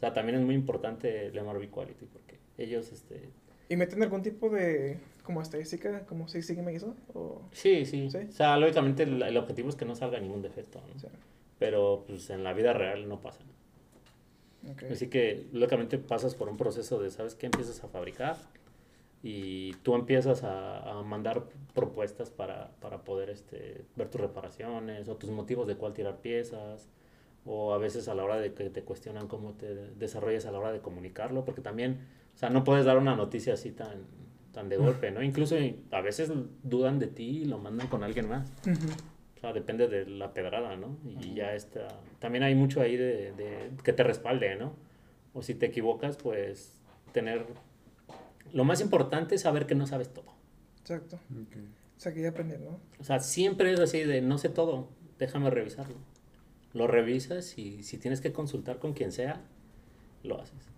O sea, también es muy importante el MRV Quality porque ellos, este... ¿Y meten algún tipo de como estadística, como Six Sigma eso? O, Sí, sí. ¿Sí? O sea, lógicamente el, el objetivo es que no salga ningún defecto, ¿no? Pero pues en la vida real no pasa. Así que lógicamente pasas por un proceso de, ¿sabes qué? Empiezas a fabricar y tú empiezas a, a mandar propuestas para, para poder este, ver tus reparaciones o tus motivos de cuál tirar piezas o a veces a la hora de que te cuestionan cómo te desarrollas a la hora de comunicarlo, porque también, o sea, no puedes dar una noticia así tan, tan de golpe, ¿no? Incluso a veces dudan de ti y lo mandan con alguien más. O sea, depende de la pedrada, ¿no? Y ya está. También hay mucho ahí de, de que te respalde, ¿no? O si te equivocas, pues tener. Lo más importante es saber que no sabes todo. Exacto. O sea, que ya aprender, ¿no? O sea, siempre es así de no sé todo, déjame revisarlo. Lo revisas y si tienes que consultar con quien sea, lo haces.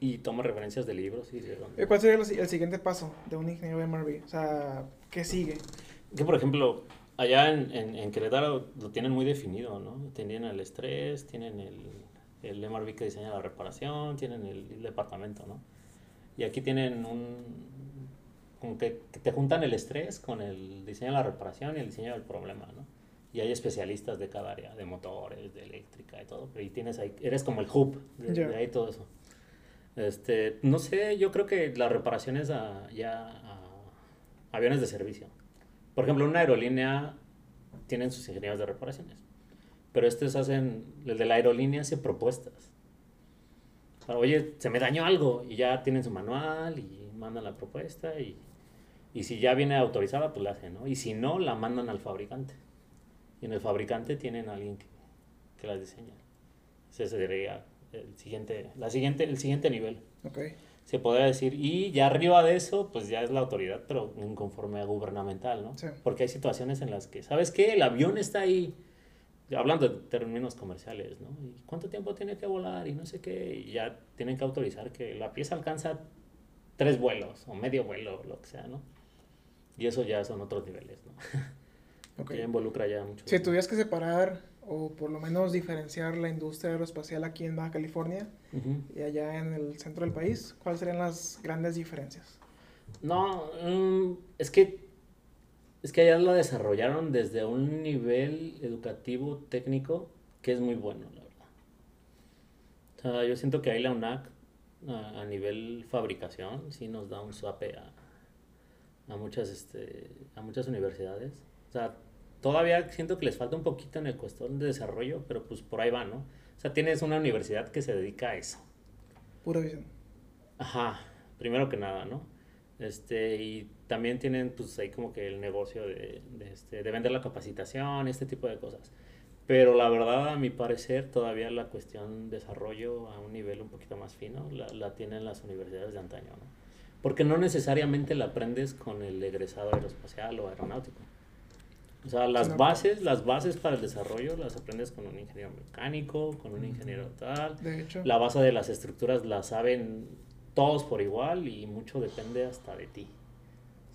y tomo referencias de libros y de dónde. Eh, ¿Cuál sería el, si- el siguiente paso de un ingeniero de MRV? O sea, ¿qué sigue? Que por ejemplo, allá en, en, en Querétaro lo tienen muy definido, ¿no? Tienen el estrés, tienen el, el MRV que diseña la reparación, tienen el, el departamento, ¿no? Y aquí tienen un... Como que, que te juntan el estrés con el diseño de la reparación y el diseño del problema, ¿no? Y hay especialistas de cada área, de motores, de eléctrica y todo, pero ahí tienes ahí, eres como el hub de, ahí todo eso. Este, no sé, yo creo que la reparación es a- ya a aviones de servicio. Por ejemplo, una aerolínea tienen sus ingenieros de reparaciones, pero estos hacen, el de la aerolínea hace propuestas. Para, Oye, se me dañó algo y ya tienen su manual y mandan la propuesta y, y si ya viene autorizada, pues la hacen, ¿no? Y si no, la mandan al fabricante. Y en el fabricante tienen a alguien que, que las diseña. Ese sería el siguiente, la siguiente, el siguiente nivel se podría decir. Y ya arriba de eso, pues ya es la autoridad, pero en conforme gubernamental, ¿no? Sí. Porque hay situaciones en las que, ¿sabes qué? El avión está ahí, hablando de términos comerciales, ¿no? ¿Y cuánto tiempo tiene que volar? Y no sé qué. Y ya tienen que autorizar que la pieza alcanza tres vuelos o medio vuelo, lo que sea, ¿no? Y eso ya son otros niveles, ¿no? Ok. Que involucra ya mucho. Si tuvieras que separar o por lo menos diferenciar la industria aeroespacial aquí en Baja California y allá en el centro del país, ¿cuáles serían las grandes diferencias? No, mm, es que es que allá la desarrollaron desde un nivel educativo técnico que es muy bueno, la verdad. O sea, yo siento que ahí la UNAC a, a nivel fabricación sí nos da un suape a, a muchas este a muchas universidades. O sea, todavía siento que les falta un poquito en el cuestión de desarrollo, pero pues por ahí va, ¿no? O sea, tienes una universidad que se dedica a eso. Pura visión. Ajá, primero que nada, ¿no? Este, y también tienen pues ahí como que el negocio de, de, este, de vender la capacitación, este tipo de cosas. Pero la verdad, a mi parecer, todavía la cuestión desarrollo a un nivel un poquito más fino la, la tienen las universidades de antaño, ¿no? Porque no necesariamente la aprendes con el egresado aeroespacial o aeronáutico. O sea, las Sino- bases, las bases para el desarrollo las aprendes con un ingeniero mecánico, con un ingeniero tal, De hecho, la base de las estructuras la saben todos por igual y mucho depende hasta de ti.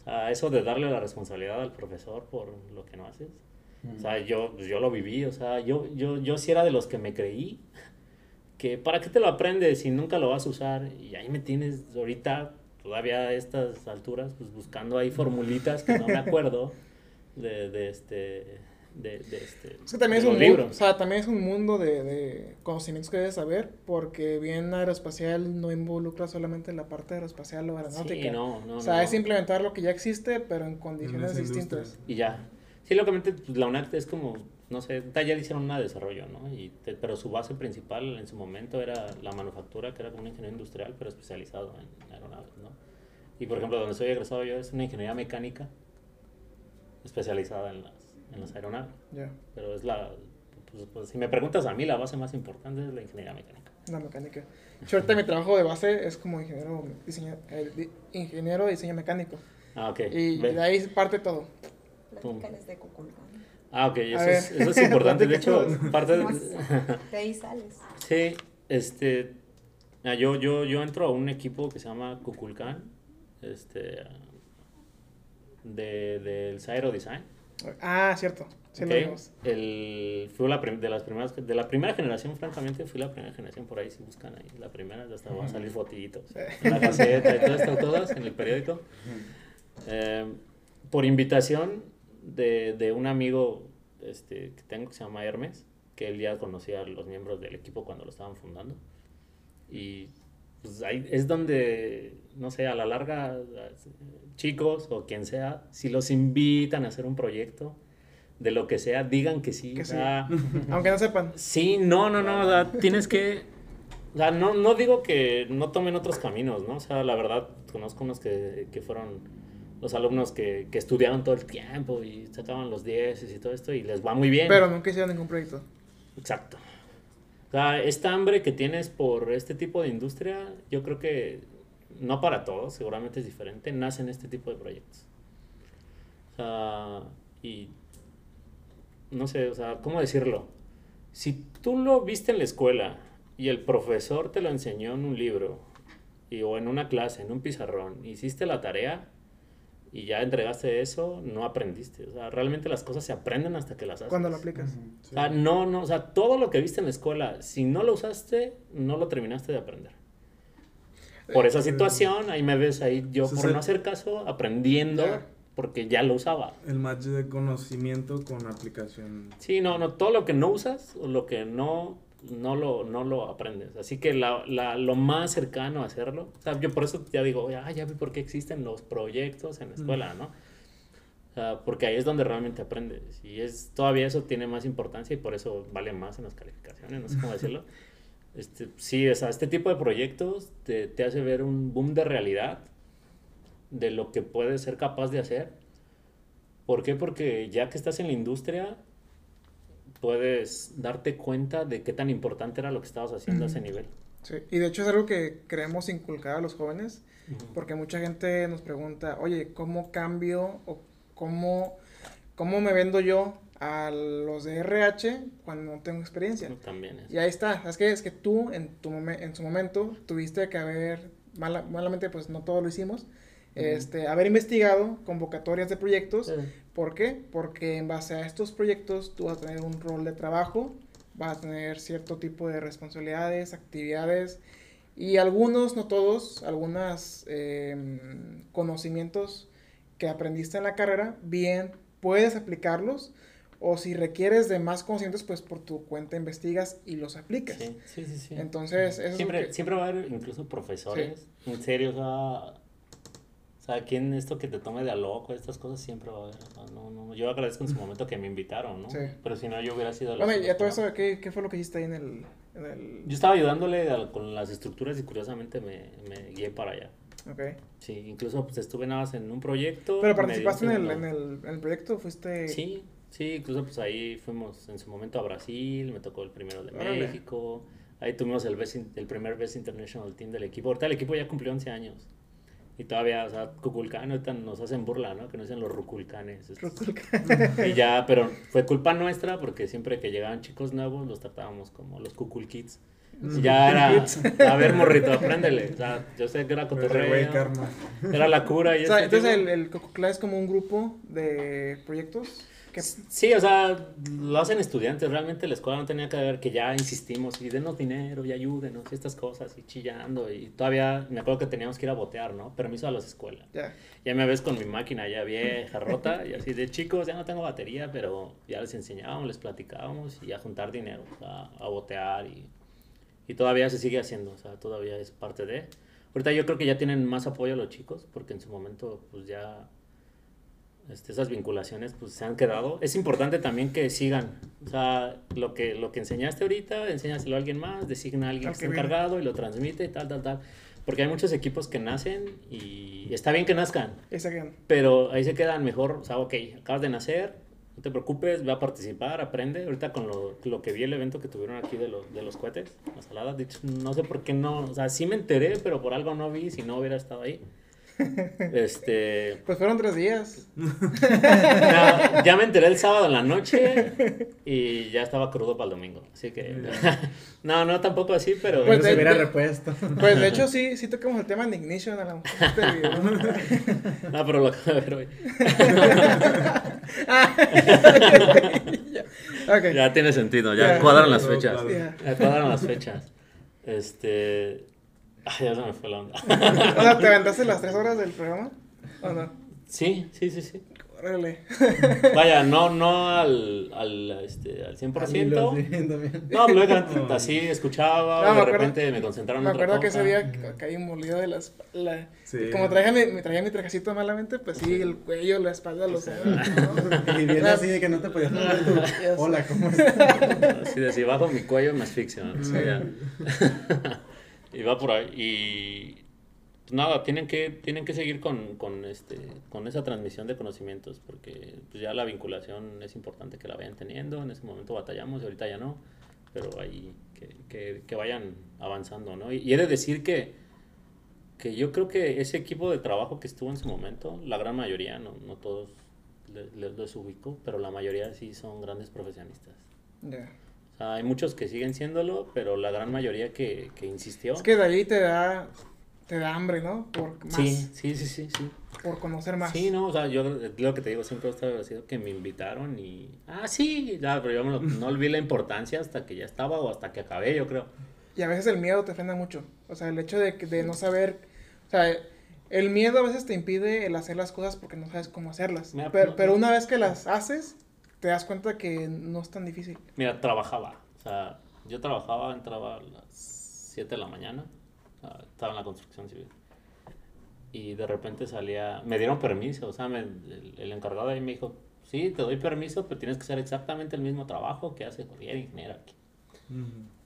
O sea, eso de darle la responsabilidad al profesor por lo que no haces. O sea, yo, pues, yo lo viví, o sea, yo, yo, yo sí era de los que me creí que para qué te lo aprendes si nunca lo vas a usar. Y ahí me tienes ahorita, todavía a estas alturas, pues buscando ahí formulitas que no me acuerdo de, de este... De, de este es que también es de un mundo, o sea, también es un mundo de, de conocimientos que debes saber, porque bien aeroespacial no involucra solamente la parte aeroespacial o aeronáutica. Sí, no, no, o sea, no. es implementar lo que ya existe, pero en condiciones distintas. y ya. Sí, locamente pues, la UNAC es como, no sé, ya hicieron una desarrollo, ¿no? Y te- pero su base principal en su momento era la manufactura, que era como un ingeniero industrial, pero especializado en aeronaves, ¿no? Y por ejemplo, donde soy egresado yo es una ingeniería mecánica especializada en las, en las aeronaves. Ya, Pero es la, pues, pues, si me preguntas a mí, la base más importante es la ingeniería mecánica. la mecánica. Yo ahorita mi trabajo de base es como ingeniero, diseño, eh, di- ingeniero de diseño mecánico. Ah, ok. Y de ahí parte todo. Platícales de Cuculcán. Ah, ok, eso, es, eso es importante. De hecho, parte de... De ahí sales. Sí, este, ah, yo, yo, yo entro a un equipo que se llama Kukulkan, este, de, del Cyro Design. Ah, cierto. Sí ¿ok? lo vimos. El, fui la prim- de las primeras, de la primera generación, francamente, fui la primera generación por ahí, si buscan ahí, la primera, ya hasta va a salir fotitos, en la gaceta y todo esto, todas, en el periódico. Eh, por invitación de, de un amigo este, que tengo que se llama Hermes, que él ya conocía a los miembros del equipo cuando lo estaban fundando. Y pues ahí es donde, no sé, a la larga, chicos o quien sea, si los invitan a hacer un proyecto, de lo que sea, digan que sí. Que sí. Aunque no sepan. Sí, no, no, no, o sea, tienes que... O sea, no, no digo que no tomen otros caminos, ¿no? O sea, la verdad, conozco unos que, que fueron los alumnos que, que estudiaron todo el tiempo y sacaban los 10 y todo esto y les va muy bien. Pero nunca hicieron ningún proyecto. Exacto. Sea, esta hambre que tienes por este tipo de industria, yo creo que no para todos, seguramente es diferente, nace en este tipo de proyectos. O sea, y no sé, o sea, ¿cómo decirlo? Si tú lo viste en la escuela y el profesor te lo enseñó en un libro y, o en una clase, en un pizarrón, hiciste la tarea y ya entregaste eso, no aprendiste. O sea, realmente las cosas se aprenden hasta que las haces. Cuando lo aplicas. O sea, no, no, o sea, todo lo que viste en la escuela, si no lo usaste, no lo terminaste de aprender. Por esa situación, ahí me ves ahí yo por no hacer caso, aprendiendo, porque ya lo usaba. El match de conocimiento con aplicación. Sí, no, no, todo lo que no usas o lo que no, no, lo, no lo aprendes. Así que la, la- lo más cercano a hacerlo, o sea, yo por eso ya digo, ah, ya vi por qué existen los proyectos en la escuela, ¿no? O sea, porque ahí es donde realmente aprendes. Y es, todavía eso tiene más importancia y por eso vale más en las calificaciones, no sé cómo decirlo. Este, sí, o sea, este tipo de proyectos te, te hace ver un boom de realidad de lo que puedes ser capaz de hacer. ¿Por qué? Porque ya que estás en la industria, puedes darte cuenta de qué tan importante era lo que estabas haciendo a ese nivel. Sí, y de hecho es algo que queremos inculcar a los jóvenes, porque mucha gente nos pregunta, oye, ¿cómo cambio o cómo, cómo me vendo yo a los de RH cuando no tengo experiencia? También es. Y ahí está, es que, es que tú en, tu en su momento tuviste que haber, mala- malamente pues no todo lo hicimos, este, haber investigado convocatorias de proyectos. ¿Por qué? Porque en base a estos proyectos tú vas a tener un rol de trabajo, vas a tener cierto tipo de responsabilidades, actividades y algunos, no todos, algunos conocimientos que aprendiste en la carrera, bien puedes aplicarlos o si requieres de más conocimientos, pues por tu cuenta investigas y los aplicas. Sí, sí, sí. sí. Entonces, eso es siempre, que- siempre va a haber incluso profesores, en serio, o sea, o sea, ¿quién esto que te tome de a loco? Estas cosas siempre va a haber. no, no, yo agradezco en su momento que me invitaron, ¿no? Sí. Pero si no, yo hubiera sido... Bueno, y a todo eso, ¿qué, qué fue lo que hiciste ahí en el... En el... Yo estaba ayudándole con las estructuras y curiosamente me, me guié para allá. Ok. Sí, incluso pues estuve nada más en un proyecto. Pero participaste en el, en, el, en el proyecto, fuiste... Sí, sí, incluso pues ahí fuimos en su momento a Brasil, me tocó el primero de Órale. México, ahí tuvimos el, best el primer Best International Team del equipo, ahorita el equipo ya cumplió 11 años. Y todavía, o sea, Cuculcán, ahorita nos hacen burla, ¿no? Que nos dicen los Ruculcanes. Y ya, pero fue culpa nuestra porque siempre que llegaban chicos nuevos los tratábamos como los Cucul Kids. Y ya era, a ver, morrito, apréndele. O sea, yo sé que era cotorreo, era la cura y O sea, este entonces tipo- el, el es como un grupo de proyectos que... Sí, o sea, lo hacen estudiantes. Realmente la escuela no tenía que ver que ya insistimos y denos dinero y ayúdenos y estas cosas y chillando. Y todavía me acuerdo que teníamos que ir a botear, ¿no? Permiso a las escuelas. Ya. Ya me ves con mi máquina ya vieja, rota, y así de chicos, ya no tengo batería, pero ya les enseñábamos, les platicábamos y a juntar dinero, o sea, a botear y, y todavía se sigue haciendo, o sea, todavía es parte de. Ahorita yo creo que ya tienen más apoyo los chicos, porque en su momento, pues ya este, esas vinculaciones pues se han quedado. Es importante también que sigan, o sea, lo que, lo que enseñaste ahorita, enséñaselo a alguien más, designa a alguien Al que que esté encargado y lo transmite y tal, tal, tal. Porque hay muchos equipos que nacen y está bien que nazcan, que... pero ahí se quedan mejor, o sea, ok, acabas de nacer, no te preocupes, ve a participar, aprende. Ahorita con lo, lo que vi el evento que tuvieron aquí de, los de los cohetes, la salada, de hecho, no sé por qué no, o sea, sí me enteré, pero por algo no vi, si no hubiera estado ahí. Este, Pues fueron tres días. ya, ya me enteré el sábado en la noche y ya estaba crudo para el domingo, así que, no, no tampoco así, pero... Pues se de- hubiera repuesto. Pues de hecho sí, sí tocamos el tema de Ignition a mejor este video. No, pero lo acabo de ver hoy. ok. Ya tiene sentido, ya Ya. cuadran las fechas. Ya cuadran las fechas. Este. Ay, ya se me fue la onda. O sea, ¿te aventaste las tres horas del programa? ¿O no? Sí, sí, sí, sí. Órale. Vaya, no, no al, al, este, al 100%. Al hilo, sí, también. No, luego así escuchaba, No, de me acuerdo- repente me concentraron Me en otra acuerdo que ese día ca- caí molido de la espalda. Sí. Como traía mi, me traía mi trajecito malamente, pues sí, el cuello, la espalda, los dedos. ¿no? Y bien así de que no te podías mover tú. Hola, ¿cómo estás? Así de si bajo mi cuello me asfixio. ¿no? O sea, ya. Y va por ahí. Y pues nada, tienen que, tienen que seguir con, con, este, con esa transmisión de conocimientos, porque pues, ya la vinculación es importante que la vayan teniendo. En ese momento batallamos y ahorita ya no, pero ahí que, que, que vayan avanzando, ¿no? Y, y he de decir que, que yo creo que ese equipo de trabajo que estuvo en su momento, la gran mayoría, no, no todos les, les ubico, pero la mayoría sí son grandes profesionistas. Ya. O sea, hay muchos que siguen siéndolo, pero la gran mayoría que, que insistió. Es que de ahí te da te da hambre, ¿no? Por más, Sí, sí, sí, sí, sí. por conocer más. Sí, no, o sea, yo lo que te digo siempre estaba agradecido que me invitaron y... Ah, sí, ya, pero yo me lo- no olvidé la importancia hasta que ya estaba o hasta que acabé, yo creo. Y a veces el miedo te frena mucho. O sea, el hecho de, de no saber. O sea, el miedo a veces te impide el hacer las cosas porque no sabes cómo hacerlas. Pero, pero una vez que las haces, te das cuenta que no es tan difícil. Mira, trabajaba. O sea, yo trabajaba, entraba a las 7 de la mañana. estaba en la construcción civil. Y de repente salía, me dieron permiso, o sea, me- el, el encargado de ahí me dijo, sí, te doy permiso, pero tienes que hacer exactamente el mismo trabajo que hace cualquier ingeniero aquí.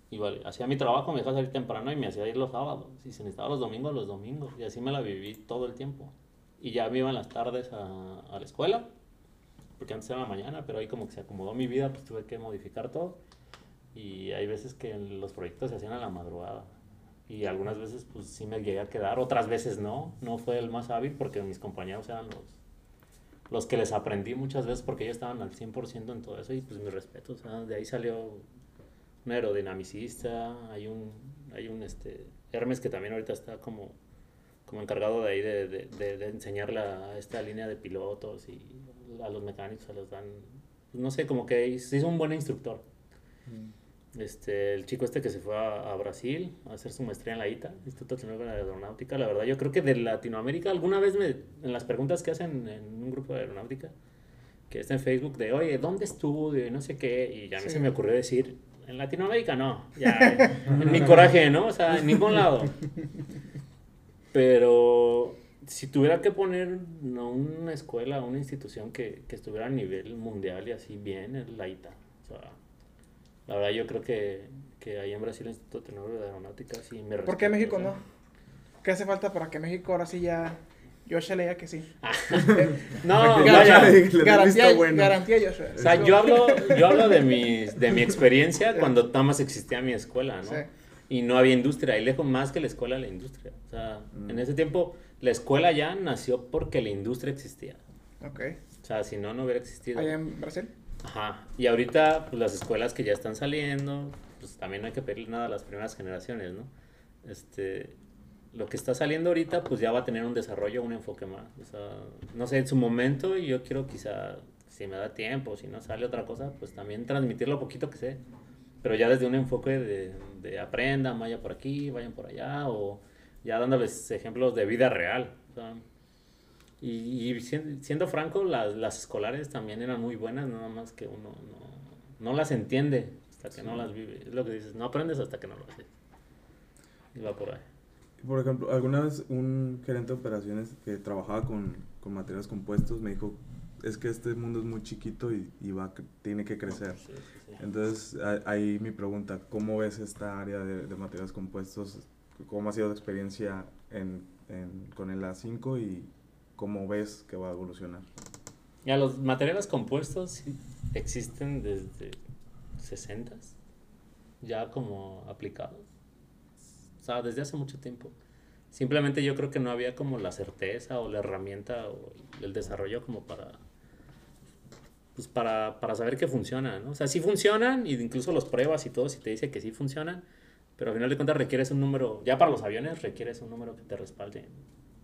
Y vale, hacía mi trabajo, me dejaba salir temprano y me hacía ir los sábados. Si se necesitaba los domingos, los domingos. Y así me la viví todo el tiempo. Y ya me iba en las tardes a, a la escuela, porque antes era la mañana, pero ahí como que se acomodó mi vida, pues tuve que modificar todo. Y hay veces que los proyectos se hacían a la madrugada. Y algunas veces pues sí me llegué a quedar, otras veces no. No fue el más hábil porque mis compañeros eran los, los que les aprendí muchas veces porque ellos estaban al 100% en todo eso y pues mi respeto. O sea, de ahí salió un aerodinamicista, hay un, hay un este, Hermes que también ahorita está como, como encargado de ahí de, de, de, de enseñarle a esta línea de pilotos y a los mecánicos se los dan, pues, no sé, como que se hizo un buen instructor. Este, el chico este que se fue a, a Brasil a hacer su maestría en la ITA, Instituto Tecnológico de Aeronáutica, la verdad yo creo que de Latinoamérica, alguna vez me, en las preguntas que hacen en un grupo de aeronáutica, que está en Facebook, de oye, ¿dónde estudio? Y no sé qué, y ya mí Sí. se me ocurrió decir, en Latinoamérica no, ya, en mi coraje, ¿no? O sea, en ningún lado. Pero si tuviera que poner no, una escuela, una institución que, que estuviera a nivel mundial y así bien, es la ITA. O sea, la verdad yo creo que, que ahí en Brasil el Instituto Tecnológico de Aeronáutica sí me ¿Por qué México o sea. no? ¿Qué hace falta para que México ahora sí ya... Joshua le diga que sí. No, vaya. garantía, bueno. garantía Joshua. O sea, yo hablo, yo hablo de, mi, de mi experiencia cuando más existía mi escuela, ¿no? Sí. Y no había industria, y lejos más que la escuela, la industria. O sea, Mm. en ese tiempo la escuela ya nació porque la industria existía. Ok. O sea, si no, no hubiera existido. Allá en Brasil. Ajá. Y ahorita, pues las escuelas que ya están saliendo, pues también no hay que pedirle nada a las primeras generaciones, ¿no? Este, lo que está saliendo ahorita, pues ya va a tener un desarrollo, un enfoque más. O sea, no sé, en su momento, y yo quiero quizá, si me da tiempo, si no sale otra cosa, pues también transmitir lo poquito que sé. Pero ya desde un enfoque de, de aprendan, vaya por aquí, vayan por allá, o ya dándoles ejemplos de vida real. O sea, y, y sien- siendo franco, las, las escolares también eran muy buenas, nada más que uno no, no las entiende hasta que no las vive. Es lo que dices, no aprendes hasta que no lo haces. Y va por ahí. Por ejemplo, alguna vez un gerente de operaciones que trabajaba con, con materiales compuestos me dijo, es que este mundo es muy chiquito y, y va, tiene que crecer. Sí, sí, sí. Entonces, a- ahí mi pregunta, ¿cómo ves esta área de, de materiales compuestos? ¿Cómo ha sido tu experiencia en, en- con el A5 y cómo ves que va a evolucionar? Ya, los materiales compuestos existen desde 60 ya como aplicados. O sea, desde hace mucho tiempo. Simplemente yo creo que no había como la certeza o la herramienta o el desarrollo como para pues para, para saber que funciona, ¿no? O sea, sí funcionan y incluso los pruebas y todo si te dice que sí funcionan, pero al final de cuentas requieres un número, ya para los aviones requieres un número que te respalde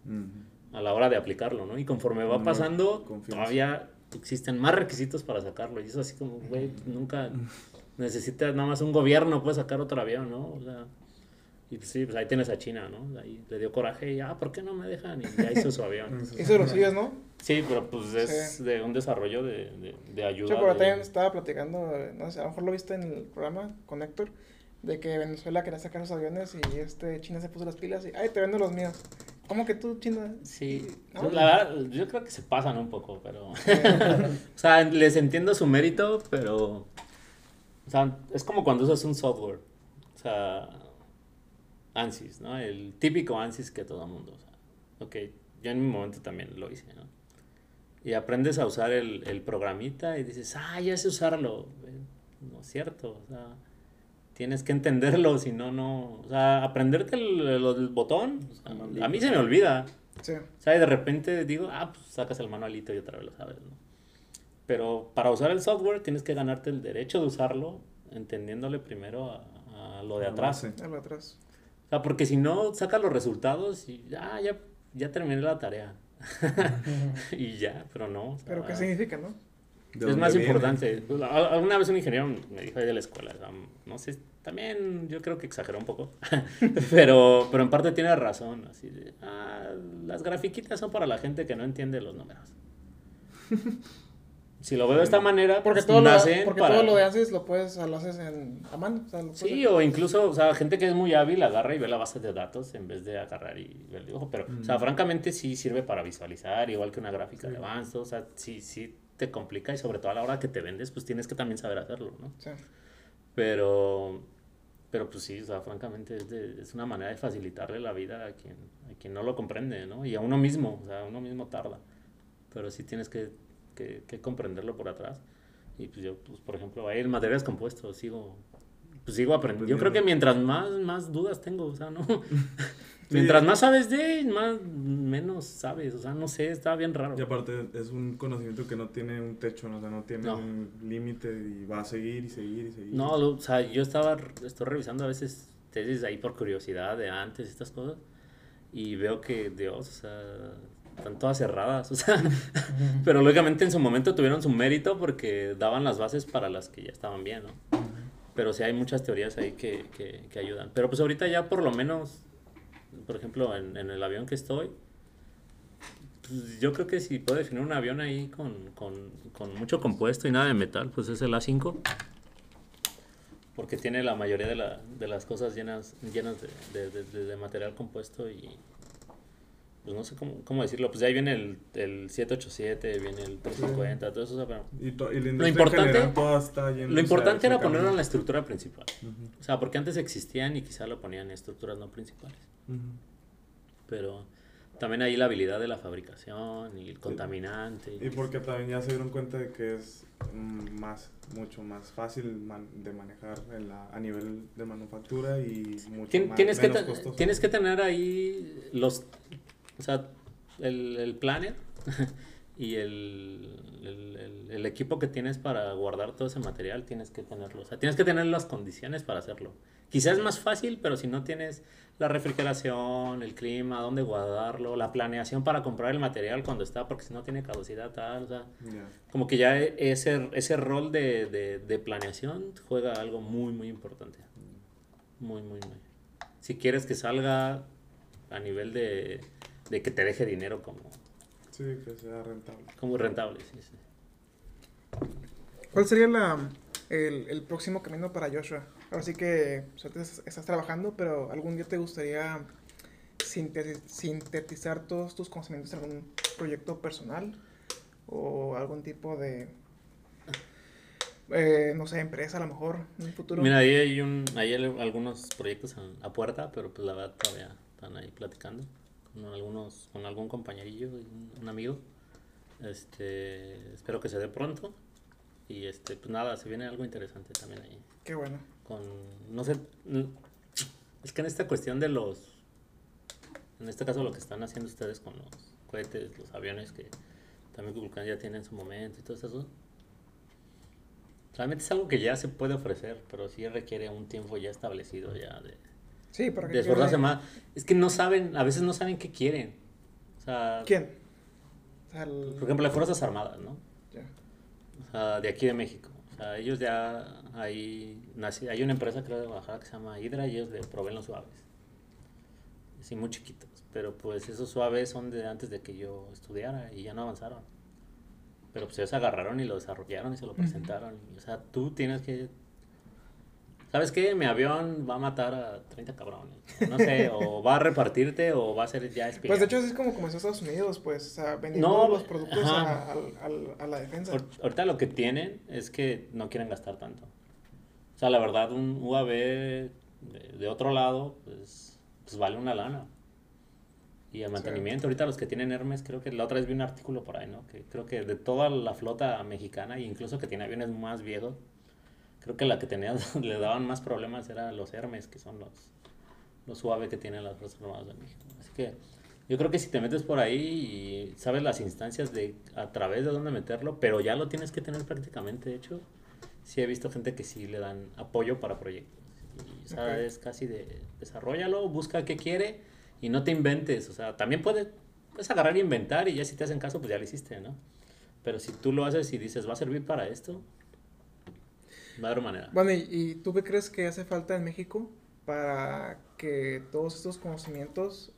Ujú. a la hora de aplicarlo, ¿no? Y conforme va pasando, confianza. todavía existen más requisitos para sacarlo. Y eso así como, güey, nunca necesitas nada más un gobierno puede sacar otro avión, ¿no? O sea, y pues sí, pues ahí tienes a China, ¿no? Ahí le dio coraje y, ah, ¿por qué no me dejan? Y ya hizo su avión. Eso lo sigues, ¿no? Sí, pero pues es de un desarrollo de, de, de ayuda. Yo por ahí de- también estaba platicando, no sé, a lo mejor lo viste en el programa con Héctor, de que Venezuela quería sacar los aviones y este China se puso las pilas y, ay, te vendo los míos. ¿Cómo que tú, China? Sí, ¿No? la verdad, yo creo que se pasan un poco, pero... o sea, les entiendo su mérito, pero... O sea, es como cuando usas un software. O sea, ANSYS, ¿no? El típico ANSYS que todo el mundo usa. Ok, yo en mi momento también lo hice, ¿no? Y aprendes a usar el, el programita y dices, ah, ya sé usarlo. No es cierto, o sea... Tienes que entenderlo, si no, no... O sea, aprenderte el, el- el botón, o sea, a mí se me olvida. Sí. O sea, y de repente digo, ah, pues sacas el manualito y otra vez lo sabes, ¿no? Pero para usar el software tienes que ganarte el derecho de usarlo, entendiéndole primero a, a lo de atrás. base. Algo atrás. O sea, porque si no, sacas los resultados y ah, ya, ya terminé la tarea. y ya, pero no. Pero ¿qué significa, no? ¿De es más viene? importante. Al- Alguna vez un ingeniero me dijo ahí de la escuela, no sé, también yo creo que exageró un poco, pero, pero en parte tiene razón, así de, ah, las grafiquitas son para la gente que no entiende los números. Si lo veo de esta manera, Porque, pues, todo lo, porque para- todo lo de haces lo puedes, lo haces en, a mano. O sea, lo Sí, o incluso, o sea, gente que es muy hábil agarra y ve la base de datos en vez de agarrar y ver el dibujo. Pero, o sea, francamente sí sirve para visualizar, igual que una gráfica de avance. O sea, sí, sí te complica y sobre todo a la hora que te vendes, pues tienes que también saber hacerlo, ¿no? Sí. Pero, pero pues sí, o sea, francamente es, de- es una manera de facilitarle la vida a quien, a quien no lo comprende, ¿no? Y a uno mismo, o sea, uno mismo tarda. Pero sí tienes que, que, que comprenderlo por atrás. Y pues yo, pues por ejemplo, ahí en materiales compuestos sigo, pues sigo aprendiendo. Yo creo que mientras más, más dudas tengo, o sea, ¿no? mientras más sabes de, más, menos sabes, o sea, no sé, está bien raro. Y aparte es un conocimiento que no tiene un techo, ¿no? o sea, no tiene No. un límite y va a seguir y seguir y seguir. No, lo- o sea, yo estaba, estoy revisando a veces tesis ahí por curiosidad de antes, estas cosas, y veo que, Dios, o sea, están todas cerradas, o sea, pero lógicamente en su momento tuvieron su mérito porque daban las bases para las que ya estaban bien, ¿no? Pero sí hay muchas teorías ahí que, que, que ayudan. Pero pues ahorita ya por lo menos, por ejemplo, en, en el avión que estoy, pues, yo creo que si puedo definir un avión ahí con, con, con mucho compuesto y nada de metal, pues es el A5 porque tiene la mayoría de, la, de las cosas llenas, llenas de, de- de- material compuesto y pues no sé cómo, cómo decirlo, pues de ahí viene el, el 787, viene el 350, todo eso, o sea, pero Y, to- y Lo importante- general, lo importante era ponerlo en la estructura principal, o sea, porque antes existían y quizá lo ponían en estructuras no principales, pero también ahí la habilidad de la fabricación y el contaminante. Y porque también ya se dieron cuenta de que es más, mucho más fácil man- de manejar en la, a nivel de manufactura y mucho Tien- más, tienes, que menos costoso. tienes que tener ahí los, o sea, el, el planner y el, el- el- equipo que tienes para guardar todo ese material, tienes que tenerlo. O sea, tienes que tener las condiciones para hacerlo. Quizás es más fácil, pero si no tienes la refrigeración, el clima, dónde guardarlo, la planeación para comprar el material cuando está, porque si no tiene caducidad tal, o sea, como que ya e- ese, ese rol de, de, de planeación juega algo muy, muy importante. Muy, muy, muy. Si quieres que salga a nivel de, de que te deje dinero como, Sí, que sea rentable. como rentable. Sí, sí. ¿Cuál sería la, el, el próximo camino para Joshua? Ahora sí que ahorita estás, trabajando, pero algún día te gustaría sinteti- sintetizar todos tus conocimientos en algún proyecto personal o algún tipo de, eh, no sé, empresa a lo mejor en un futuro. Mira, ahí hay, un, ahí hay algunos proyectos a, a puerta, pero pues la verdad todavía están ahí platicando con, algunos, con algún compañerillo un, amigo. Este, espero que se dé pronto. Y este, pues nada, se viene algo interesante también ahí. Qué bueno. con no sé es que en esta cuestión de los en este caso lo que están haciendo ustedes con los cohetes los aviones que también Vulcan ya tiene en su momento y todo eso realmente es algo que ya se puede ofrecer pero sí requiere un tiempo ya establecido ya de, Sí, para que de esforzarse quede- más es que no saben a veces no saben qué quieren o sea ¿Quién? Por ejemplo las fuerzas armadas no ya. o sea, de aquí de México. O sea, ellos ya ahí nací, hay una empresa creo de Guadalajara que se llama Hydra y ellos le proveen los suaves. Sí, muy chiquitos, pero pues esos suaves son de antes de que yo estudiara y ya no avanzaron. Pero pues ellos agarraron y lo desarrollaron y se lo presentaron. o sea, tú tienes que... ¿Sabes qué? Mi avión va a matar a 30 cabrones. No sé, o va a repartirte o va a ser ya espía. Pues de hecho así es como comenzó Estados Unidos, pues, o sea, vendiendo No, los productos a, la defensa. Ahor- Ahorita lo que tienen es que no quieren gastar tanto. O sea, la verdad, un UAV de, de otro lado, pues, pues vale una lana. Y el mantenimiento, ahorita los que tienen Hermes, creo que la otra vez vi un artículo por ahí, ¿no? Que creo que de toda la flota mexicana, incluso que tiene aviones más viejos, creo que la que tenía, le daban más problemas eran los Hermes, que son los, los UAV que tienen las Fuerzas Armadas de México. Así que yo creo que si te metes por ahí y sabes las instancias de a través de dónde meterlo, pero ya lo tienes que tener prácticamente hecho, sí he visto gente que sí le dan apoyo para proyectos. O sea, Ok. es casi de desarrollalo, busca qué quiere y no te inventes. O sea, también puedes, puedes agarrar y inventar y ya si te hacen caso, pues ya lo hiciste, ¿no? Pero si tú lo haces y dices, va a servir para esto, va a haber manera. Bueno, ¿y, y tú qué crees que hace falta en México para que todos estos conocimientos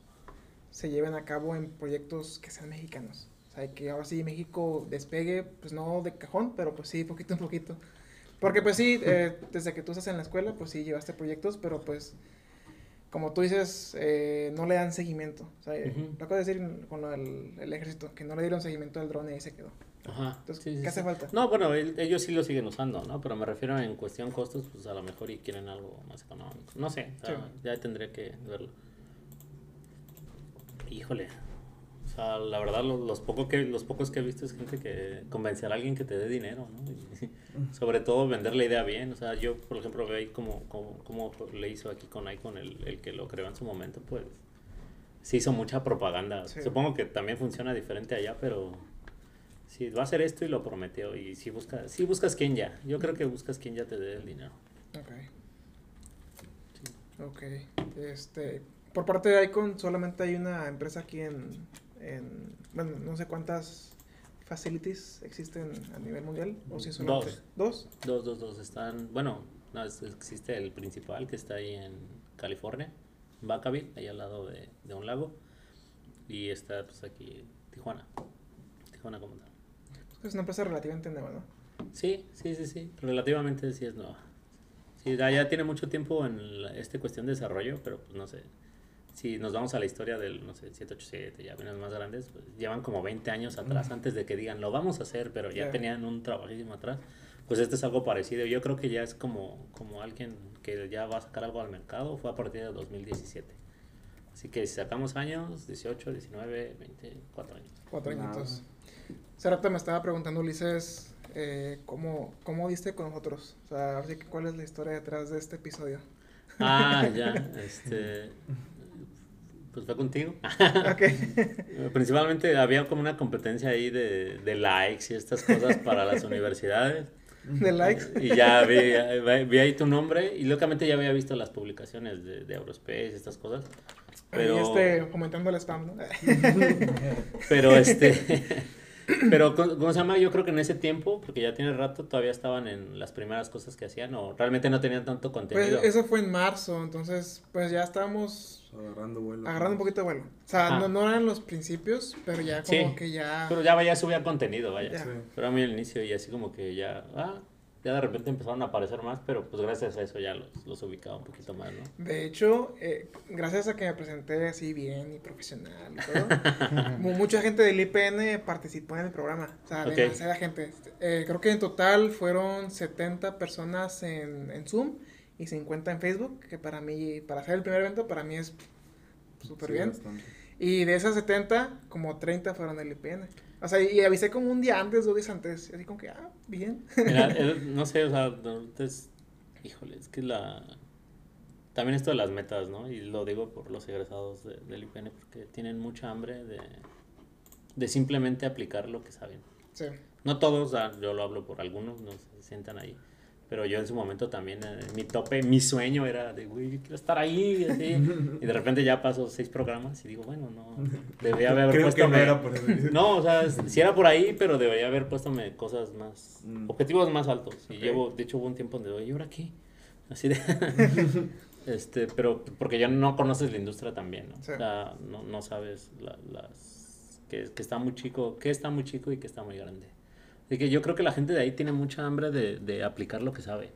se lleven a cabo en proyectos que sean mexicanos? O sea, que ahora sí México despegue, pues no de cajón, pero pues sí, poquito en poquito. Porque pues sí, eh, desde que tú estás en la escuela, pues sí llevaste proyectos, pero pues como tú dices, eh, no le dan seguimiento. O sea, Ujú. lo acabo de decir con lo del el ejército, que no le dieron seguimiento al dron y ahí se quedó. Ajá. Entonces, sí, ¿qué sí. hace falta? No, bueno, el- ellos sí lo siguen usando, ¿no? Pero me refiero en cuestión costos, pues a lo mejor y quieren algo más económico. No sé, o sea, Sí. ya tendré que verlo. Híjole. O sea, la verdad, los, los, poco que, los pocos que he visto es gente que convencer a alguien que te dé dinero, ¿no? Y sobre todo vender la idea bien. O sea, yo, por ejemplo, veo ahí como, como, como le hizo aquí con Icon el, el que lo creó en su momento, pues sí hizo mucha propaganda. Supongo que también funciona diferente allá, pero sí, va a hacer esto y lo prometió. Y sí, busca, sí buscas quien ya. Yo creo que buscas quien ya te dé el dinero. Ok. Ok. Este, por parte de Icon solamente hay una empresa aquí en, en bueno, no sé cuántas facilities existen a nivel mundial o si solamente Dos. dos. Dos, dos, dos están. Bueno, no, existe el principal que está ahí en California, Vacaville, ahí al lado de, de un lago. Y está, pues aquí, Tijuana. Tijuana como tal. Es una empresa relativamente nueva, ¿no? Sí, sí, sí, sí. Relativamente sí es nueva. Sí, ya, ya tiene mucho tiempo en la- este cuestión de desarrollo, pero pues no sé. Si nos vamos a la historia del, no sé, 787, ya aviones más grandes, pues llevan como 20 años atrás antes de que digan, lo vamos a hacer, pero ya tenían un trabajísimo atrás. Pues este es algo parecido. Yo creo que ya es como, como alguien que ya va a sacar algo al mercado, fue a partir de 2017. Así que si sacamos años, 18, 19, 20, 4 años. Cuatro Nada. añitos. Hace rato me estaba preguntando Ulises eh, ¿cómo, cómo diste con nosotros. O sea, así que cuál es la historia detrás de este episodio. Ah, ya, este... Pues fue contigo. ok. Principalmente había como una competencia ahí de, de likes y estas cosas para las universidades. De likes. Y ya vi, vi ahí tu nombre y lógicamente ya había visto las publicaciones de, de Eurospace, estas cosas. Pero, Ahí este, fomentando el spam, ¿no? pero este, pero ¿cómo se llama? Yo creo que en ese tiempo, porque ya tiene rato, todavía estaban en las primeras cosas que hacían o realmente no tenían tanto Pues contenido. eso fue en marzo, entonces pues ya estábamos Agarrando vuelo. agarrando un poquito de vuelo. O sea, no, no eran los principios, pero ya como Sí, que ya... Pero ya vaya, subía contenido, vaya. Ya. Pero a mí al inicio y así como que ya, ah, ya de repente empezaron a aparecer más, pero pues gracias a eso ya los, los ubicaba un poquito más, ¿no? De hecho, eh, gracias a que me presenté así bien y profesional y todo, mu- mucha gente del IPN participó en el programa. O sea, demasiada gente. Eh, creo que en total fueron 70 personas en, en Zoom y 50 en Facebook, que para mí, para hacer el primer evento, para mí es súper Sí, bien. bastante. Y de esas 70, como 30 fueron del IPN. O sea, y avisé como un día antes, dos días antes. Así como que, ah, bien. Mira, no sé, o sea, es, híjole, es que la... También esto de las metas, ¿no? Y lo digo por los egresados de- del IPN, porque tienen mucha hambre de, de simplemente aplicar lo que saben. Sí. No todos, yo lo hablo por algunos, no se sientan ahí. Pero yo en su momento también, eh, mi tope, mi sueño era de, güey, yo quiero estar ahí, así. Y de repente ya paso seis programas y digo, bueno, no, debería haber Creo puesto que no era por eso. No, o sea, si era por ahí, pero debería haber puesto cosas más, Mm. objetivos más altos. Y llevo, de hecho hubo un tiempo donde, oye, ¿y ahora qué? Así de, este, pero porque ya no conoces la industria también, ¿no? Sí. O sea, no, no sabes la- las, que, que está muy chico, que está muy chico y que está muy grande. Así que yo creo que la gente de ahí tiene mucha hambre de, de aplicar lo que sabe.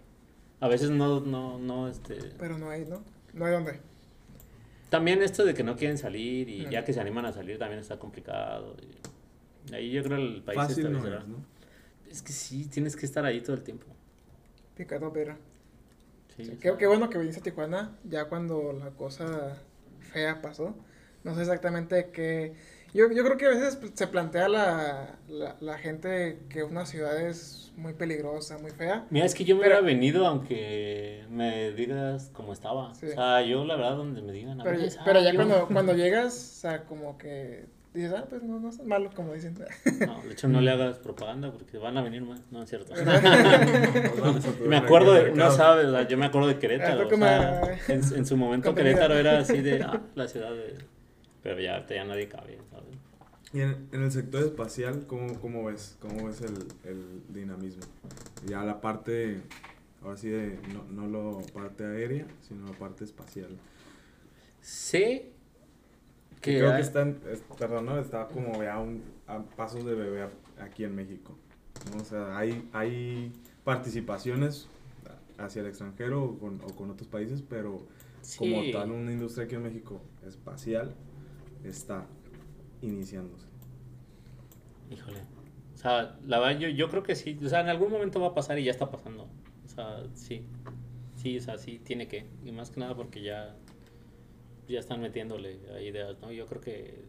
A veces no, no, no, este... Pero no hay, ¿no? No hay dónde. También esto de que no quieren salir y No. ya que se animan a salir también está complicado. y ahí yo creo el país Fácil no es, ¿no? Es que sí, tienes que estar ahí todo el tiempo. Picado, pero. Sí, Sí, o qué, qué bueno que viniste a Tijuana, ya cuando la cosa fea pasó. No sé exactamente qué... Yo, yo creo que a veces se plantea la, la, la gente que una ciudad es muy peligrosa, muy fea. Mira, es que yo me Pero- hubiera venido aunque me digas cómo estaba. Sí. O sea, yo la verdad donde me digan. a Pero, veces, pero ah, ya yo- cuando, cuando llegas, o sea, como que dices, ah, pues no, no es malo, como dicen. No, de hecho, no le hagas propaganda porque van a venir más. No, es cierto. Pues me acuerdo de, no sabes, yo me acuerdo de Querétaro. Ah, o sea, en, en su momento Contenido. Querétaro era así de ah, la ciudad de. Pero ya, ya nadie cabe, ¿sabes? Y en, en el sector espacial, ¿cómo, cómo ves? ¿Cómo ves el, el dinamismo? Ya la parte, ahora sí, de, no, no la parte aérea, sino la parte espacial. Sé Que creo hay- que está, en- es- perdón, ¿no? está como ya un, a pasos de bebé aquí en México. ¿no? O sea, hay, hay participaciones hacia el extranjero o con, o con otros países, pero como Sí. tal una industria aquí en México espacial está iniciándose. Híjole. O sea, la verdad, yo, yo creo que sí. O sea, en algún momento va a pasar y ya está pasando. O sea, sí. Sí, o sea, sí tiene que. Y más que nada porque ya. Ya están metiéndole a ideas, ¿no? Yo creo que.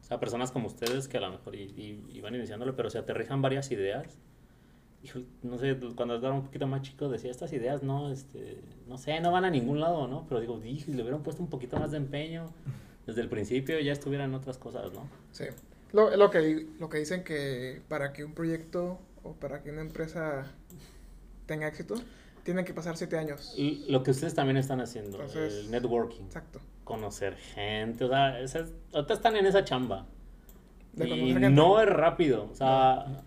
O sea, personas como ustedes que a lo mejor y, y- y van iniciándole, pero se aterrijan varias ideas. No sé, cuando estaba un poquito más chico decía, estas ideas no, este, no sé, no van a ningún lado, ¿no? Pero digo, dije, le hubieran puesto un poquito más de empeño desde el principio, ya estuvieran otras cosas, ¿no? Sí. Lo, lo, que, lo que dicen que para que un proyecto o para que una empresa tenga éxito, tienen que pasar siete años. Y Lo que ustedes también están haciendo, Entonces- el networking, Exacto. conocer gente, o sea, esas- ahorita están en esa chamba. De y conocer gente. no es rápido, o sea,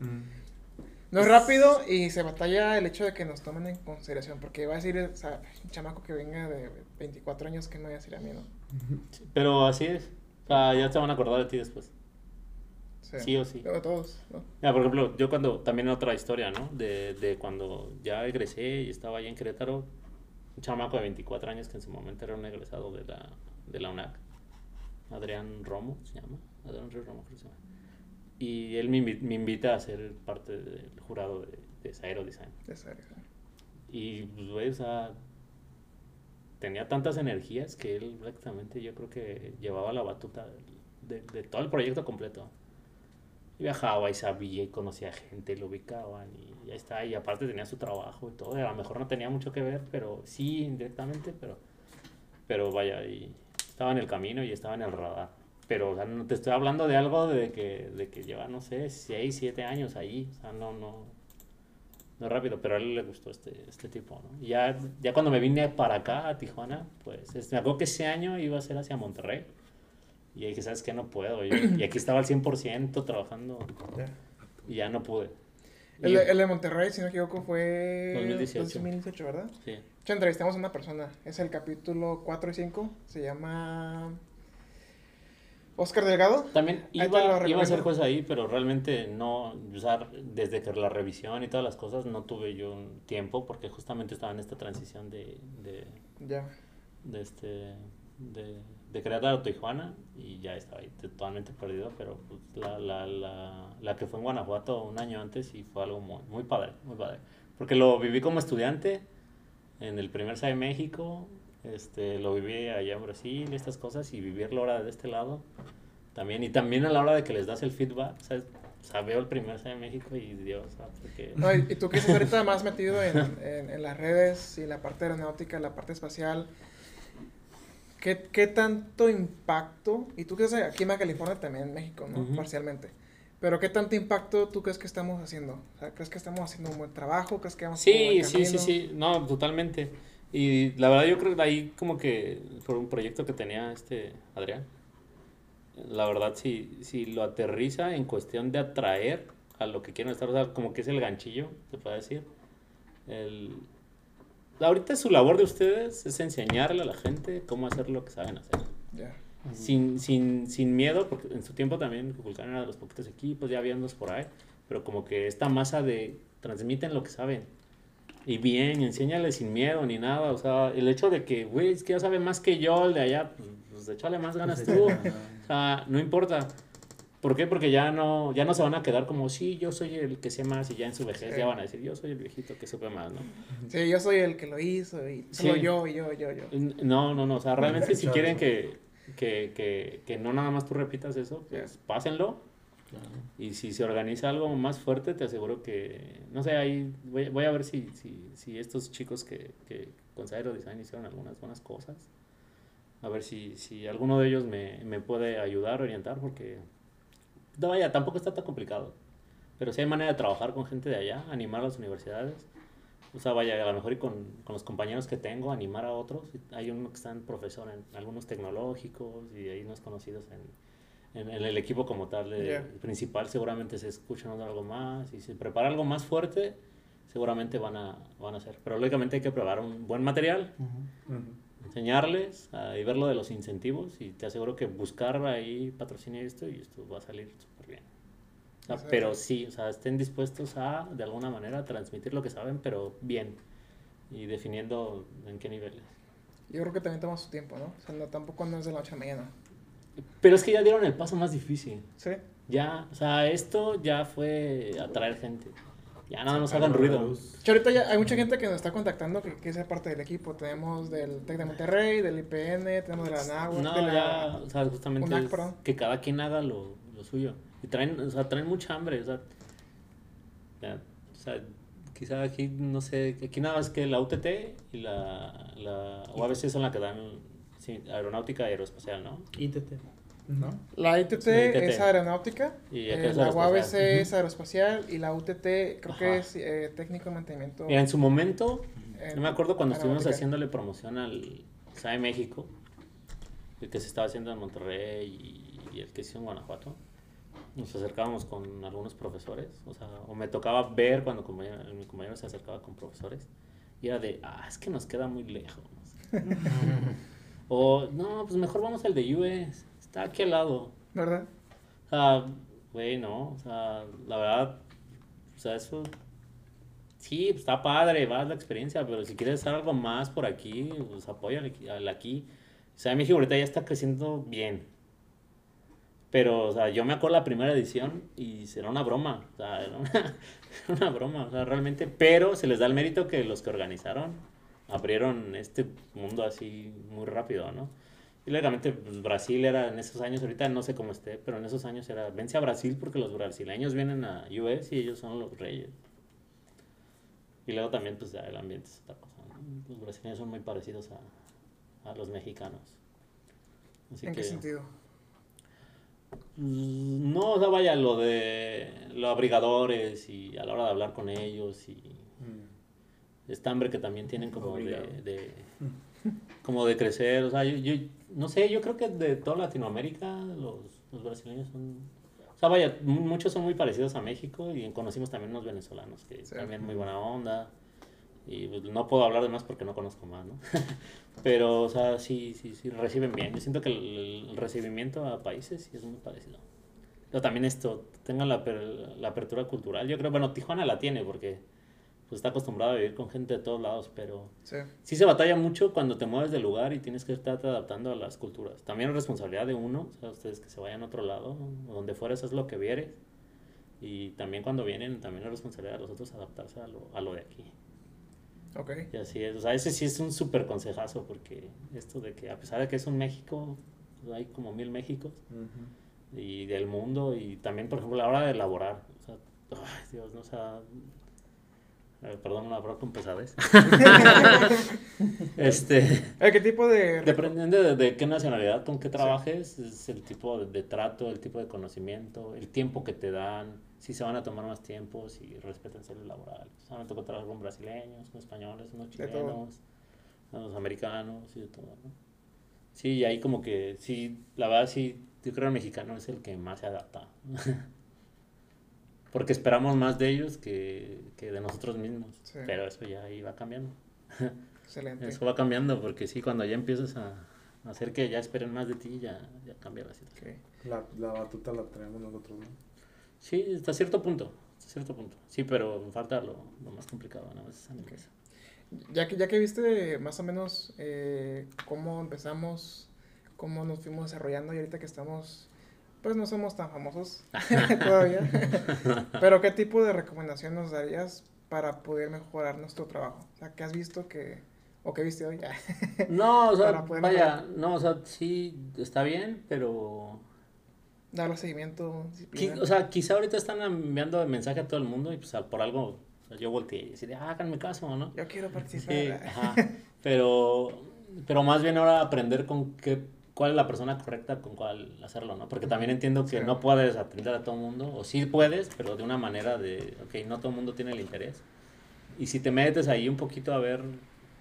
No es rápido y se batalla el hecho de que nos tomen en consideración, porque va a decir, o sea, un chamaco que venga de 24 años que no vaya a decir a mí, ¿no? Pero así es. O sea, ya se van a acordar de ti después. Sí, Sí o sí. Luego todos, ¿no? Mira, por ejemplo, yo cuando, también otra historia, ¿no? De, de cuando ya egresé y estaba allá en Querétaro, un chamaco de 24 años que en su momento era un egresado de la, de la UNAC, Adrián Romo, se llama, Adrián Romo creo que se llama. Y él me, me invita a ser parte del jurado de, de Saero Design. Sabes, ¿no? Y, pues, güey, o sea, tenía tantas energías que él prácticamente yo creo que llevaba la batuta de, de todo el proyecto completo. Y viajaba y sabía y conocía gente y lo ubicaban y ya está. Y aparte tenía su trabajo y todo. y a lo mejor no tenía mucho que ver, pero sí, indirectamente, pero, pero vaya, y estaba en el camino y estaba en el radar. Pero, o sea, no te estoy hablando de algo de que, de que lleva, no sé, 6, 7 años ahí. O sea, no, no, no rápido, pero a él le gustó este, este tipo, ¿no? Y ya, ya cuando me vine para acá, a Tijuana, pues es- me acuerdo que ese año iba a ser hacia Monterrey. Y ahí dije, ¿sabes qué? No puedo. Y, y aquí estaba al 100% trabajando Ya. y ya no pude. El, Y- de- el de Monterrey, si no me equivoco, fue 2018. 2018, ¿verdad? sí. De hecho, entrevistamos a una persona. Es el capítulo 4 y 5. Se llama Oscar Delgado. También iba, iba a ser juez ahí, pero realmente no, o sea, desde que la revisión y todas las cosas, no tuve yo un tiempo porque justamente estaba en esta transición de, de, Ya. de este de, de Querétaro a Tijuana y ya estaba ahí totalmente perdido, pero pues, la, la, la, la que fue en Guanajuato un año antes y fue algo muy, muy padre, muy padre. Porque lo viví como estudiante en el primer SAE México, este, lo viví allá en Brasil, estas cosas, y vivirlo ahora de este lado también. Y también a la hora de que les das el feedback, ¿sabes? O sea, veo el primer SAE México y Dios, porque... No, y, y tú que estás ahorita más metido en, en, en las redes y la parte aeronáutica, la parte espacial, ¿qué, qué tanto impacto? Y tú que estás aquí en California, también en México, ¿no? Ujú. Parcialmente. Pero ¿qué tanto impacto tú crees que estamos haciendo? O sea, ¿crees que estamos haciendo un buen trabajo? ¿Crees que vamos Sí, sí, sí, sí, no, totalmente. Y la verdad yo creo que ahí como que por un proyecto que tenía este Adrián, la verdad si, si lo aterriza en cuestión de atraer a lo que quieren estar, o sea, como que es el ganchillo, se puede decir. El, ahorita su labor de ustedes es enseñarle a la gente cómo hacer lo que saben hacer. Ya. Sin, sin, sin miedo, porque en su tiempo también Kukulkan era de los poquitos equipos, ya había unos por ahí, pero como que esta masa de transmiten lo que saben. Y bien, enséñale sin miedo ni nada. O sea, el hecho de que, güey, es que ya sabe más que yo, el de allá, pues, pues échale más ganas tú. O sea, no importa. ¿Por qué? Porque ya no, ya no se van a quedar como, sí, yo soy el que sé más, y ya en su vejez Sí. ya van a decir, yo soy el viejito que supe más, ¿no? Sí, yo soy el que lo hizo y solo Sí. yo, yo, yo, yo. No, no, no. O sea, realmente si quieren que, que, que, que no nada más tú repitas eso, pues pásenlo. Y si se organiza algo más fuerte, te aseguro que, no sé, ahí voy, voy a ver si, si, si estos chicos que, que con Zairo Design hicieron algunas buenas cosas. a ver si, si alguno de ellos me, me puede ayudar, orientar, porque no, vaya, tampoco está tan complicado. Pero sí hay manera de trabajar con gente de allá, animar a las universidades. O sea, vaya, a lo mejor y con, con los compañeros que tengo, animar a otros. Hay uno que está en profesor en algunos tecnológicos y hay unos conocidos en, en, en el equipo como tal. de- Ya. El principal seguramente se escuchan algo más y si se prepara algo más fuerte, seguramente van a, van a hacer. Pero lógicamente hay que preparar un buen material, Ujú. enseñarles ah, y ver lo de los incentivos y te aseguro que buscar ahí patrocinio esto y esto va a salir súper bien. O sea, pero sí, o sea, estén dispuestos a, de alguna manera, transmitir lo que saben, pero bien. Y definiendo en qué niveles. Yo creo que también toma su tiempo, ¿no? O sea, no, tampoco no es de la noche a la mañana. Pero es que ya dieron el paso más difícil. ¿Sí? Ya, o sea, esto ya fue atraer gente. Ya nada nos hagan ruido. Que ahorita ya hay mucha gente que nos está contactando que, que es parte del equipo. Tenemos del TEC de Monterrey, del IPN, tenemos de la NAGUA, No, de la... ya, o sea, justamente UNAC, es perdón. que cada quien haga lo, lo suyo. Y traen, o sea, traen mucha hambre, o sea, ya, o sea, quizá aquí, no sé, aquí nada más que la UTT y la, la UABC son la que dan sí, aeronáutica y aeroespacial, ¿no? ITT. ¿no? La ITT, Sí, ITT. es aeronáutica, Y eh, es la. UABC es aeroespacial y la UTT creo Ajá. que es eh, técnico de mantenimiento. Mira, en su momento, en yo me acuerdo cuando estuvimos haciéndole promoción al SAE México, el que se estaba haciendo en Monterrey y, y el que se hizo en Guanajuato, nos acercábamos con algunos profesores, o sea, o me tocaba ver cuando compañero- mi compañero se acercaba con profesores, y era de, ah, es que nos queda muy lejos. o, no, pues mejor vamos al de US, está aquí al lado. ¿Verdad? O sea, güey, no, o sea, la verdad, o sea, eso, sí, pues, está padre, va la experiencia, pero si quieres hacer algo más por aquí, pues apoya al, aquí-. O sea, México ahorita ya está creciendo bien. Pero, o sea, yo me acuerdo la primera edición y era una broma, o sea, era una, era una broma, o sea, realmente, pero se les da el mérito que los que organizaron abrieron este mundo así muy rápido, ¿no? Y lógicamente pues, Brasil era en esos años, ahorita no sé cómo esté, pero en esos años era, vence a Brasil porque los brasileños vienen a US y ellos son los reyes. Y luego también pues el ambiente es otra cosa, ¿no? Los brasileños son muy parecidos a, a los mexicanos. Así ¿En que, qué sentido? Mm, No, o sea, vaya, lo de los abrigadores y a la hora de hablar con ellos y Esta hambre que también tienen como de, de- como de crecer, o sea, yo, yo no sé, yo creo que de toda Latinoamérica los, los brasileños son, o sea, vaya, mu- muchos son muy parecidos a México y conocimos también unos venezolanos que Sí. también muy buena onda y pues, no puedo hablar de más porque no conozco más, ¿no? Pero, o sea, sí, sí, sí, reciben bien. Yo siento que el, el recibimiento a países sí es muy parecido. Pero también esto, tengan la, la apertura cultural. Yo creo, bueno, Tijuana la tiene porque pues, está acostumbrado a vivir con gente de todos lados, pero Sí. sí se batalla mucho cuando te mueves de lugar y tienes que estarte adaptando a las culturas. También es responsabilidad de uno, o sea, ustedes que se vayan a otro lado, o donde fueres es lo que vieres. Y también cuando vienen, también es responsabilidad de los otros adaptarse a lo, a lo de aquí. Ok. Y así es, o sea, ese sí es un súper consejazo, porque esto de que a pesar de que es un México, pues, hay como mil Méxicos, Ujú. y del mundo, y también, por ejemplo, la hora de elaborar, o sea, ay, Dios, no, o sea, eh, perdón, una broma con pesadez. este, Eh, ¿Qué tipo de... dependiendo de, de qué nacionalidad, con qué trabajes, es el tipo de, de trato, el tipo de conocimiento, el tiempo que te dan, si se van a tomar más tiempo, si respetan el laboral. O sea, me tocó trabajar con brasileños, con españoles, todo. chilenos, unos americanos y de todo, ¿no? Sí, y ahí como que, sí, la verdad sí, yo creo que el mexicano es el que más se adapta. Porque esperamos más de ellos que, que de nosotros mismos. Sí. Pero eso ya ahí va cambiando. Excelente. Eso va cambiando porque sí, cuando ya empiezas a hacer que ya esperen más de ti, ya, ya cambia la situación. Ok. La, la batuta la traemos nosotros, ¿no? Sí, hasta cierto punto, hasta cierto punto. Sí, pero falta lo, lo más complicado, ¿no? Es animarse. Ya que, ya que viste más o menos eh, cómo empezamos, cómo nos fuimos desarrollando y ahorita que estamos, pues no somos tan famosos todavía, pero ¿qué tipo de recomendación nos darías para poder mejorar nuestro trabajo? O sea, ¿qué has visto que, o qué viste hoy? No, o sea, vaya, no, o sea, sí, está bien, pero... Darle seguimiento, disciplina. o sea, quizá ahorita están enviando mensaje a todo el mundo y pues por algo yo volteé y decía, ah, háganme caso, ¿no? Yo quiero participar. Sí, ajá. Pero pero más bien ahora aprender con qué, cuál es la persona correcta con cuál hacerlo, ¿no? Porque también entiendo que Sí. no puedes atender a todo el mundo, o sí puedes, pero de una manera de, ok, no todo el mundo tiene el interés. Y si te metes ahí un poquito a ver,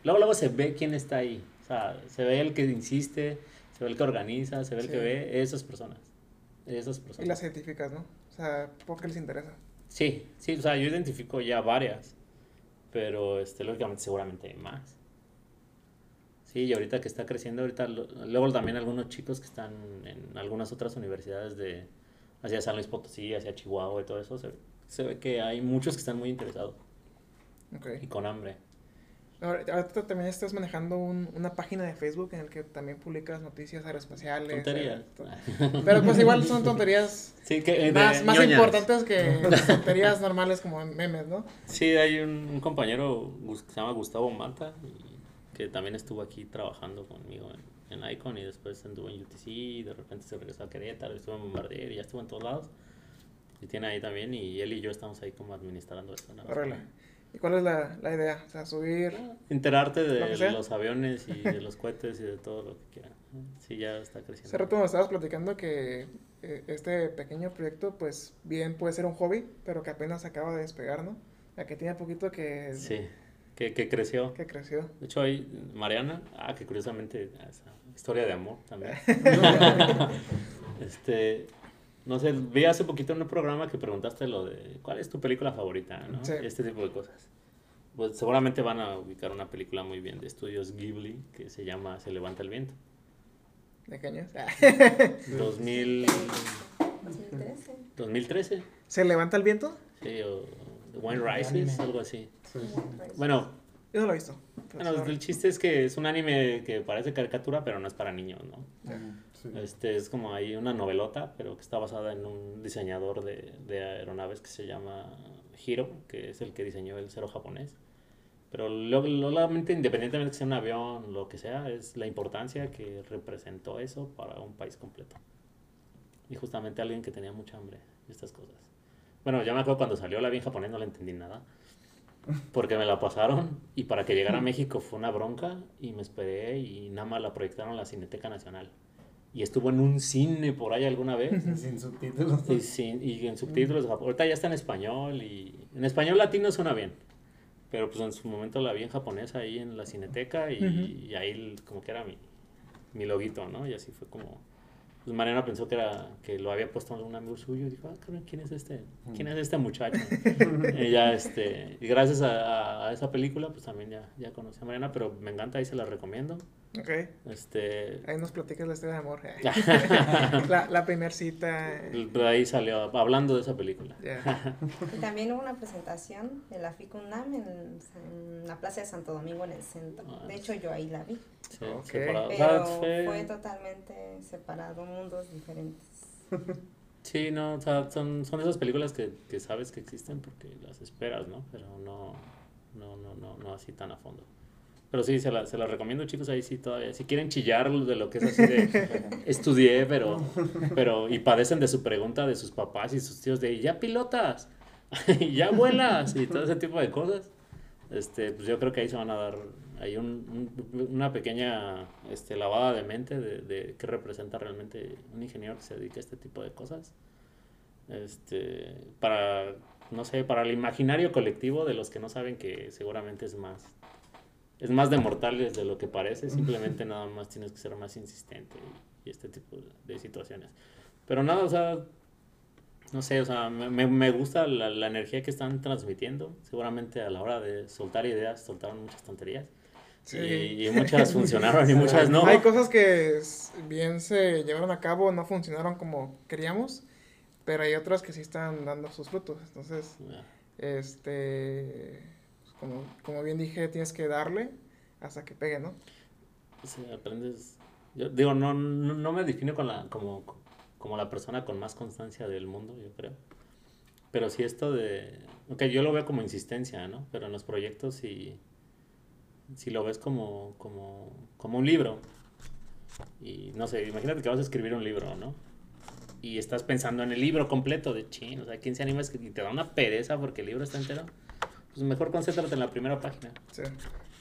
luego, luego se ve quién está ahí. O sea, se ve el que insiste, se ve el que organiza, se ve el que ve esas personas. Esas personas. Y las científicas, ¿no? O sea, ¿por qué les interesa? Sí, sí, o sea, yo identifico ya varias, pero este, lógicamente seguramente hay más. Sí, y ahorita que está creciendo, ahorita, luego también algunos chicos que están en algunas otras universidades de, hacia San Luis Potosí, hacia Chihuahua y todo eso, se, se ve que hay muchos que están muy interesados Ok. y con hambre. Ahora, ahorita también estás manejando un- una página de Facebook en el que también publicas noticias aeroespaciales. Tonterías. eh, to- Pero pues igual son tonterías Sí, que, de más, más importantes que las tonterías normales como memes, ¿no? Sí, hay un, un compañero que se llama Gustavo Mata, y que también estuvo aquí trabajando conmigo en, en Icon y después anduvo en UTC y de repente se regresó a Querétaro, estuvo en Bombardier y ya estuvo en todos lados. Y tiene ahí también y él y yo estamos ahí como administrando esto. ¿Y cuál es la, la idea? O sea, subir... Enterarte Lo de sea. los aviones y de los cohetes y de todo lo que quiera. Sí, ya está creciendo. Hace rato me estabas platicando que eh, este pequeño proyecto, pues bien puede ser un hobby, pero que apenas acaba de despegar, ¿no? Ya que tiene poquito que, Sí, que, que creció. que creció. De hecho, hay Mariana, ah, que curiosamente, esa historia de amor también. este, no sé, vi hace poquito en un programa que preguntaste lo de cuál es tu película favorita, ¿no? Sí. Este tipo de cosas. Pues seguramente van a ubicar una película muy bien de estudios Ghibli que se llama Se levanta el viento. ¿De qué años? 2000, 2013. 2013, ¿Se levanta el viento? sí, o Wind Rises, algo así. Sí. Bueno, Yo no lo he visto. bueno, el chiste es que es un anime que parece caricatura, pero no es para niños, ¿no? Sí. Este es como ahí una novelota, pero que está basada en un diseñador de, de aeronaves que se llama Hiro, que es el que diseñó el cero japonés. Pero lo- lo- independientemente que sea un avión, lo que sea, es la importancia que representó eso para un país completo. Y justamente alguien que tenía mucha hambre y estas cosas. Bueno, ya me acuerdo cuando salió la bien japonés no le entendí nada. Porque me la pasaron y para que llegara a México fue una bronca y me esperé y nada más la proyectaron en la Cineteca Nacional. Y estuvo en un cine por ahí alguna vez. Sin subtítulos. Y, sin- y en subtítulos, ahorita ya está en español y en español latino suena bien. Pero pues en su momento la vi en japonés ahí en la cineteca y, Ujú. y ahí como que era mi, mi loguito, ¿no? Y así fue como... Pues Mariana pensó que, era, que lo había puesto algún amigo suyo y dijo, ah, cabrón, ¿quién es este? ¿Quién es este muchacho? y ya, este, y gracias a, a- a esa película, pues también ya, ya conocí a Mariana, pero me encanta, ahí se la recomiendo. Ok. Este, Ahí nos platicas la historia de amor. la, la primer cita. eh, de ahí salió, hablando de esa película. Y también hubo una presentación en la FICUNAM en, en la Plaza de Santo Domingo en el centro. Ah, De hecho, yo ahí la vi. Sí, Ok. separado. O sea, Pero fue- fue totalmente separado, mundos diferentes. Sí, no, o sea, son, son esas películas que, que sabes que existen porque las esperas, ¿no? Pero no, no, no, no, no así tan a fondo. Pero sí, se las se las recomiendo, chicos, ahí sí todavía. Si quieren chillar de lo que es así de estudié, pero, pero, y padecen de su pregunta de sus papás y sus tíos de ya pilotas, ya vuelas, y todo ese tipo de cosas. Este, pues yo creo que ahí se van a dar hay un, un- una pequeña este, lavada de mente de, de qué representa realmente un ingeniero que se dedica a este tipo de cosas. Este, para, no sé, para el imaginario colectivo de los que no saben que seguramente es más, es más de mortales de lo que parece, simplemente nada más tienes que ser más insistente y, y este tipo de, situaciones. Pero nada, o sea, no sé, o sea, me, me- gusta la, la energía que están transmitiendo. Seguramente a la hora de soltar ideas, soltaron muchas tonterías. Sí. Y, y muchas funcionaron y muchas no. Hay cosas que bien se llevaron a cabo, no funcionaron como queríamos, pero hay otras que sí están dando sus frutos. Entonces, este, pues, como, como bien dije, tienes que darle hasta que pegue, ¿no? Sí, aprendes. Yo digo, no, no, no me defino con la, como, como la persona con más constancia del mundo, yo creo. Pero sí esto de... Ok, yo lo veo como insistencia, ¿no? Pero en los proyectos sí, sí lo ves como, como, como un libro. Y no sé, imagínate que vas a escribir un libro, ¿no? Y estás pensando en el libro completo de chin, o sea, ¿quién se anima a escribir? Y te da una pereza porque el libro está entero. Pues mejor concéntrate en la primera página. Sí.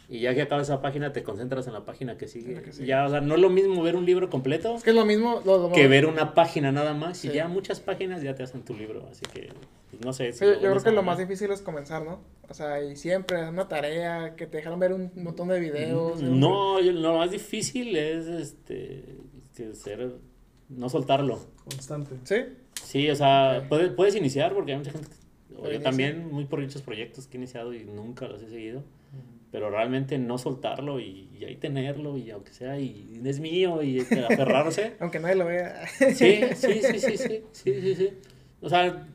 Y ya que acabas esa página, te concentras en la página que sigue. Que sigue. Ya, o sea, no es lo mismo ver un libro completo Es que es lo mismo. Lo, lo- que ver una página nada más. Y Sí. ya muchas páginas ya te hacen tu libro. Así que, pues, no sé. si Sí, yo creo que lo más difícil es comenzar, ¿no? O sea, y siempre una tarea que te dejaron ver un montón de videos. Mm, No, yo- lo más difícil es este que ser no soltarlo. Constante. ¿Sí? Sí, o sea, puedes, puedes iniciar porque hay mucha gente, Pero yo también, muy por muchos proyectos que he iniciado y nunca los he seguido, pero realmente no soltarlo y, y ahí tenerlo y aunque sea, y es mío y aferrarse. Aunque nadie lo vea. Sí, sí, sí, sí, sí, sí, sí, sí. O sea,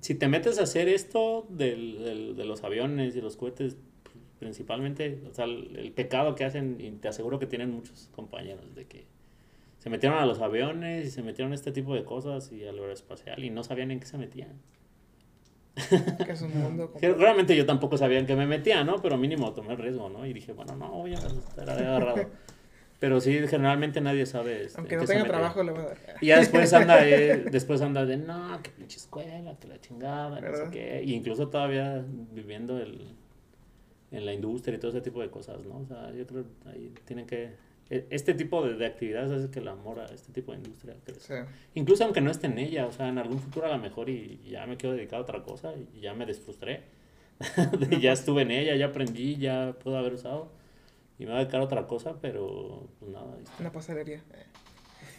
si te metes a hacer esto del, del- de los aviones y los cohetes, principalmente, o sea, el, el pecado que hacen, y te aseguro que tienen muchos compañeros, de que se metieron a los aviones y se metieron a este tipo de cosas y al aeroespacial y no sabían en qué se metían. Que es un mundo. Que realmente yo tampoco sabía en qué me metía, ¿no? Pero mínimo tomé el riesgo, ¿no? Y dije, bueno, no, voy a estar agarrado. Pero sí, generalmente nadie sabe. este, Aunque no tenga trabajo, le va a dar. Y ya después anda, eh, después anda de, no, que pinche escuela, que la chingada, no sé qué. Y incluso todavía viviendo el, en la industria y todo ese tipo de cosas, ¿no? O sea, yo creo que ahí tienen que... e- Este tipo de, de actividades hace que el amor a este tipo de industria crezca. Sí. Incluso aunque no esté en ella, o sea, en algún futuro a lo mejor y ya me quiero dedicar a otra cosa y ya me desfrustré. De ya estuve en ella, ya aprendí, ya puedo haber usado y me voy a dedicar a otra cosa, pero pues nada. Una pastelería.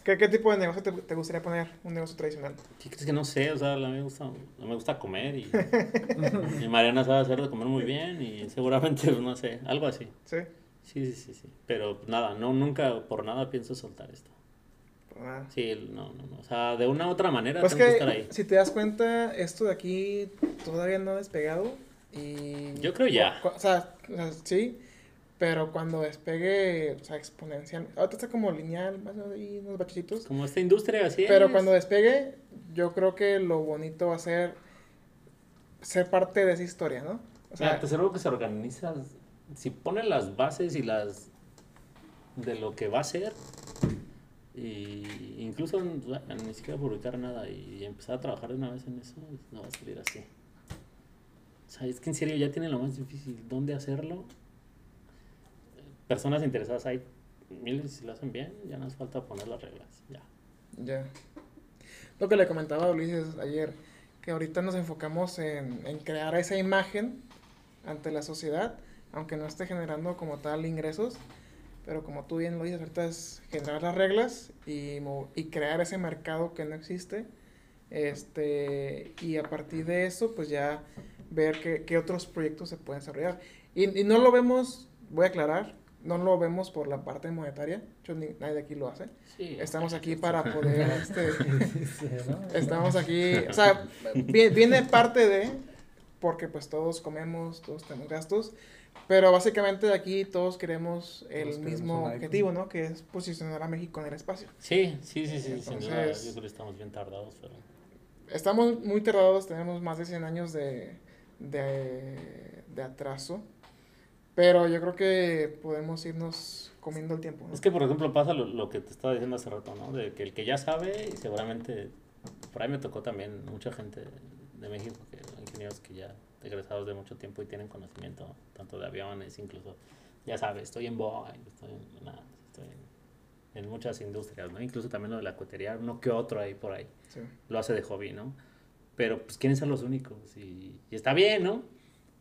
¿Qué, ¿Qué tipo de negocio te, te gustaría poner? Un negocio tradicional. ¿Qué crees que no sé? O sea, a mí me gusta, me gusta comer y, y Mariana sabe hacer de comer muy bien y seguramente, no sé, algo así. ¿Sí? Sí, sí, sí, sí. Pero pues, nada, no, nunca por nada pienso soltar esto. Pues nada. Sí, no, no, no. O sea, de una u otra manera Pues tengo que que, estar ahí. si te das cuenta, esto de aquí todavía no ha despegado. Y. Yo creo ya. O sea, o sea, sí. Pero cuando despegue, o sea, exponencial. Ahorita está como lineal, más o menos ahí, unos bachecitos. Como esta industria así Pero es. cuando despegue, yo creo que lo bonito va a ser ser parte de esa historia, ¿no? O sea, sea, te aseguro que se organiza, si ponen las bases y las de lo que va a ser, y incluso ni siquiera publicar nada y empezar a trabajar de una vez en eso, no va a salir así. O sea, es que en serio ya tienen lo más difícil, ¿dónde hacerlo? Personas interesadas hay miles si lo hacen bien, ya nos falta poner las reglas, ya. ya. Lo que le comentaba a Ulises ayer, que ahorita nos enfocamos en, en crear esa imagen ante la sociedad, aunque no esté generando como tal ingresos, pero como tú bien lo dices, ahorita es generar las reglas y, y crear ese mercado que no existe, este, y a partir de eso, pues ya ver qué, qué otros proyectos se pueden desarrollar. Y, y no lo vemos, voy a aclarar, no lo vemos por la parte monetaria, yo ni- nadie de aquí lo hace. Sí, Estamos aquí para poder, este, Sí, ¿no? estamos aquí, o sea, vi- viene parte de, porque pues todos comemos, todos tenemos gastos, pero básicamente de aquí todos queremos el Todos queremos mismo iPhone. objetivo, ¿no? Que es posicionar a México en el espacio. sí, sí, sí, sí, sin duda, Entonces- yo creo que estamos bien tardados, pero... Estamos muy tardados, tenemos más de 100 años de, de, de atraso, pero yo creo que podemos irnos comiendo el tiempo, ¿no? Es que, por ejemplo, pasa lo, lo que te estaba diciendo hace rato, ¿no? De que el que ya sabe, y seguramente, por ahí me tocó también mucha gente de México, que ingenieros que ya egresados de mucho tiempo y tienen conocimiento tanto de aviones, incluso, ya sabes, estoy en Boeing, estoy en, nada, estoy en, en muchas industrias, ¿no? Incluso también lo de la cohetería, uno que otro ahí por ahí, Sí. lo hace de hobby, ¿no? Pero pues quieren ser los únicos y, y está bien, ¿no?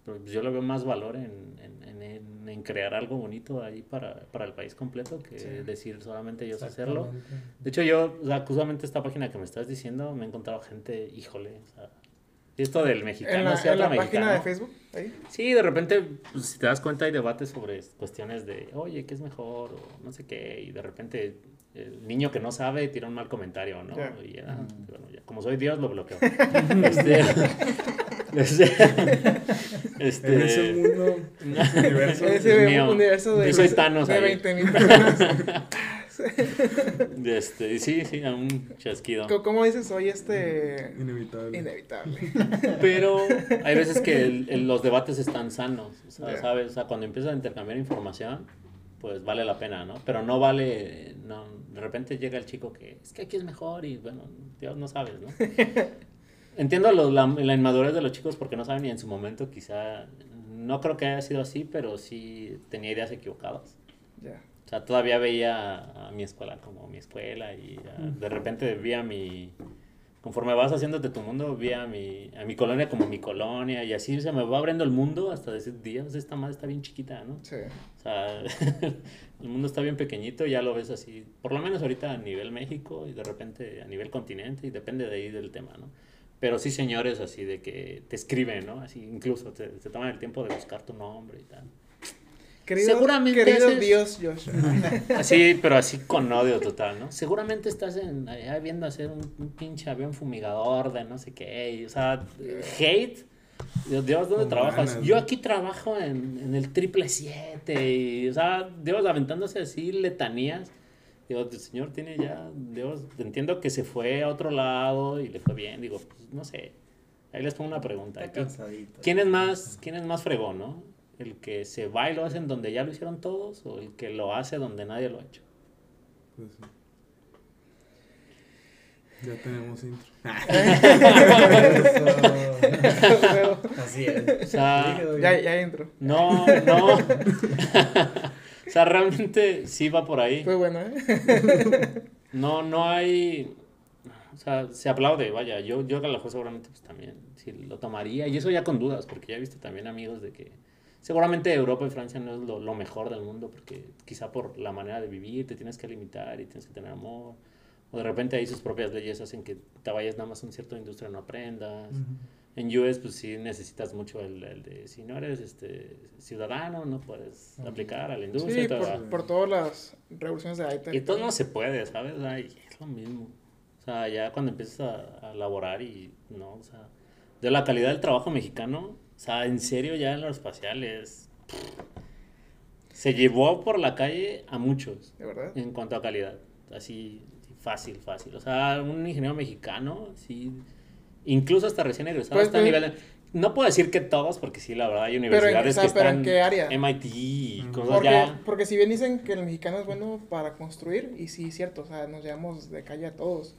Pero pues, yo le veo más valor en, en, en- crear algo bonito ahí para, para el país completo que Sí. decir solamente yo sé hacerlo. De hecho, yo, o sea, justamente esta página que me estás diciendo, me he encontrado gente, híjole, o sea, esto del mexicano En la, hacia en la otro página de mexicano. Facebook, ahí. Sí, de repente, pues, si te das cuenta, hay debates sobre cuestiones de, oye, ¿qué es mejor? O no sé qué, y de repente el niño que no sabe tira un mal comentario, ¿no? Ya. Y ya, bueno, ya, como soy Dios, lo bloqueo. este, este, este, En ese mundo, ese universo. Ese mío, universo de, yo soy Thanos de ahí. 20 mil personas. este, y sí, sí, un chasquido. ¿Cómo dices hoy este Inevitable. inevitable? Pero hay veces que el- el- los debates están sanos, o sea, Ya. ¿sabes? O sea, cuando empiezas a intercambiar información, pues vale la pena, ¿no? Pero no vale, no, de repente llega el chico que es que aquí es mejor y bueno, Dios no sabes, ¿no? Entiendo lo- la, la inmadurez de los chicos porque no saben y en su momento quizá no creo que haya sido así, pero sí tenía ideas equivocadas. Ya. O sea, todavía veía a mi escuela como mi escuela y de repente vi a mi... Conforme vas haciéndote tu mundo, vi a mi, a mi colonia como mi colonia y así se me va abriendo el mundo hasta decir, Dios, esta madre está bien chiquita, ¿no? Sí. O sea, el mundo está bien pequeñito, ya lo ves así, por lo menos ahorita a nivel México y de repente a nivel continente y depende de ahí del tema, ¿no? Pero sí señores así de que te escriben, ¿no? Así incluso te, te toman el tiempo de buscar tu nombre y tal. Querido, Seguramente querido haces- Dios Joshua. Así, pero así con odio total, ¿no? Seguramente estás en, allá viendo hacer un, un pinche avión fumigador de no sé qué, y, o sea, hate. Dios, Dios, ¿dónde trabajas? Yo aquí trabajo en, en el triple siete, y, o sea, Dios aventándose así letanías. Digo, el señor tiene ya, Dios, entiendo que se fue a otro lado y le fue bien, digo, pues no sé. Ahí les pongo una pregunta. Está cansadito. ¿Quién es más, quién es más fregón, no? ¿El que se va y lo hace en donde ya lo hicieron todos o el que lo hace donde nadie lo ha hecho? Pues sí. Ya tenemos intro. Eso. Así es. O sea, ya, ya entro. no, no. o sea, realmente sí va por ahí. Fue bueno, ¿eh? No, no hay. O sea, se aplaude, vaya. Yo, yo a lo mejor seguramente pues también sí lo tomaría. Y eso ya con dudas, porque ya he visto también amigos de que seguramente Europa y Francia no es lo, lo mejor del mundo, porque quizá por la manera de vivir te tienes que limitar y tienes que tener amor. O de repente ahí sus propias leyes hacen que te vayas nada más a un cierto industria no aprendas. En US, pues sí necesitas mucho el, el de si no eres este ciudadano, no puedes aplicar a la industria. y Sí, por, por todas las revoluciones de ITER. Y todo no se puede, ¿sabes? Ay, es lo mismo. O sea, ya cuando empiezas a, a laborar y, no, o sea, de la calidad del trabajo mexicano, o sea, en serio ya en lo espacial es... Se llevó por la calle a muchos De verdad. en cuanto a calidad. Así, fácil, fácil. O sea, un ingeniero mexicano, sí, incluso hasta recién egresado, Pues, está a pues- nivel... de- no puedo decir que todos, porque sí, la verdad, hay en- universidades o sea, que pero en están... qué área? MIT y cosas Porque, ya... porque si bien dicen que el mexicano es bueno para construir, y sí, cierto, o sea, nos llevamos de calle a todos.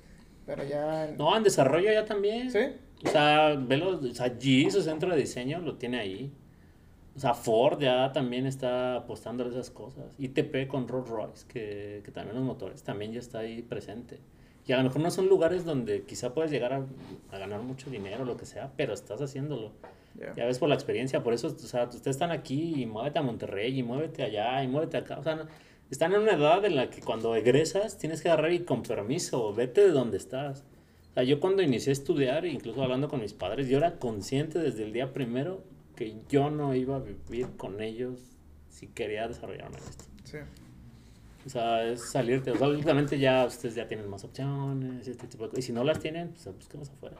Pero ya. No, en desarrollo ya también. ¿Sí? O sea, velo, o sea, G, su centro de diseño, lo tiene ahí. O sea, Ford ya también está apostando a esas cosas. ITP con Rolls Royce, que, que también los motores, también ya está ahí presente. Y a lo mejor no son lugares donde quizá puedes llegar a, a ganar mucho dinero, lo que sea, pero estás haciéndolo. Ya. Ya ves por la experiencia, por eso, o sea, ustedes están aquí y muévete a Monterrey y muévete allá y muévete acá. O sea, no- están en una edad en la que cuando egresas tienes que agarrar y con permiso, vete de donde estás. Sea, yo cuando inicié a estudiar, incluso hablando con mis padres, yo era consciente desde el día primero que yo no iba a vivir con ellos si quería desarrollarme esto. Sí. O sea, es salirte. O sea, ya ustedes ya tienen más opciones este tipo de cosas. Y si no las tienen, pues busquemos afuera.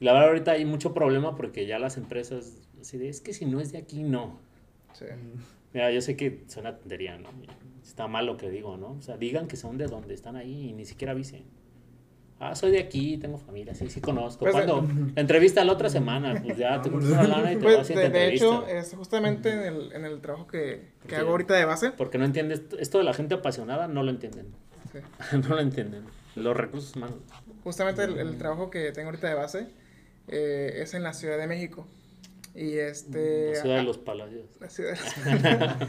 Y la verdad ahorita hay mucho problema porque ya las empresas, así de, es que si no es de aquí, no. Sí. Mira, yo sé que suena tontería, ¿no? Está mal lo que digo, ¿no? O sea, digan que son de donde están ahí y ni siquiera avisen. Ah, soy de aquí, tengo familia, sí, sí conozco. Pues, Cuando la entrevista la otra semana, pues ya te juntas una lana y te Pues, vas y te de, de hecho, es justamente en el, en el trabajo que, que hago ahorita de base. Porque no entiendes, esto de la gente apasionada no lo entienden. Sí. no lo entienden. Los recursos humanos. Justamente el, el trabajo que tengo ahorita de base eh, es en la Ciudad de México. Y este. La ciudad de los palacios. la ciudad-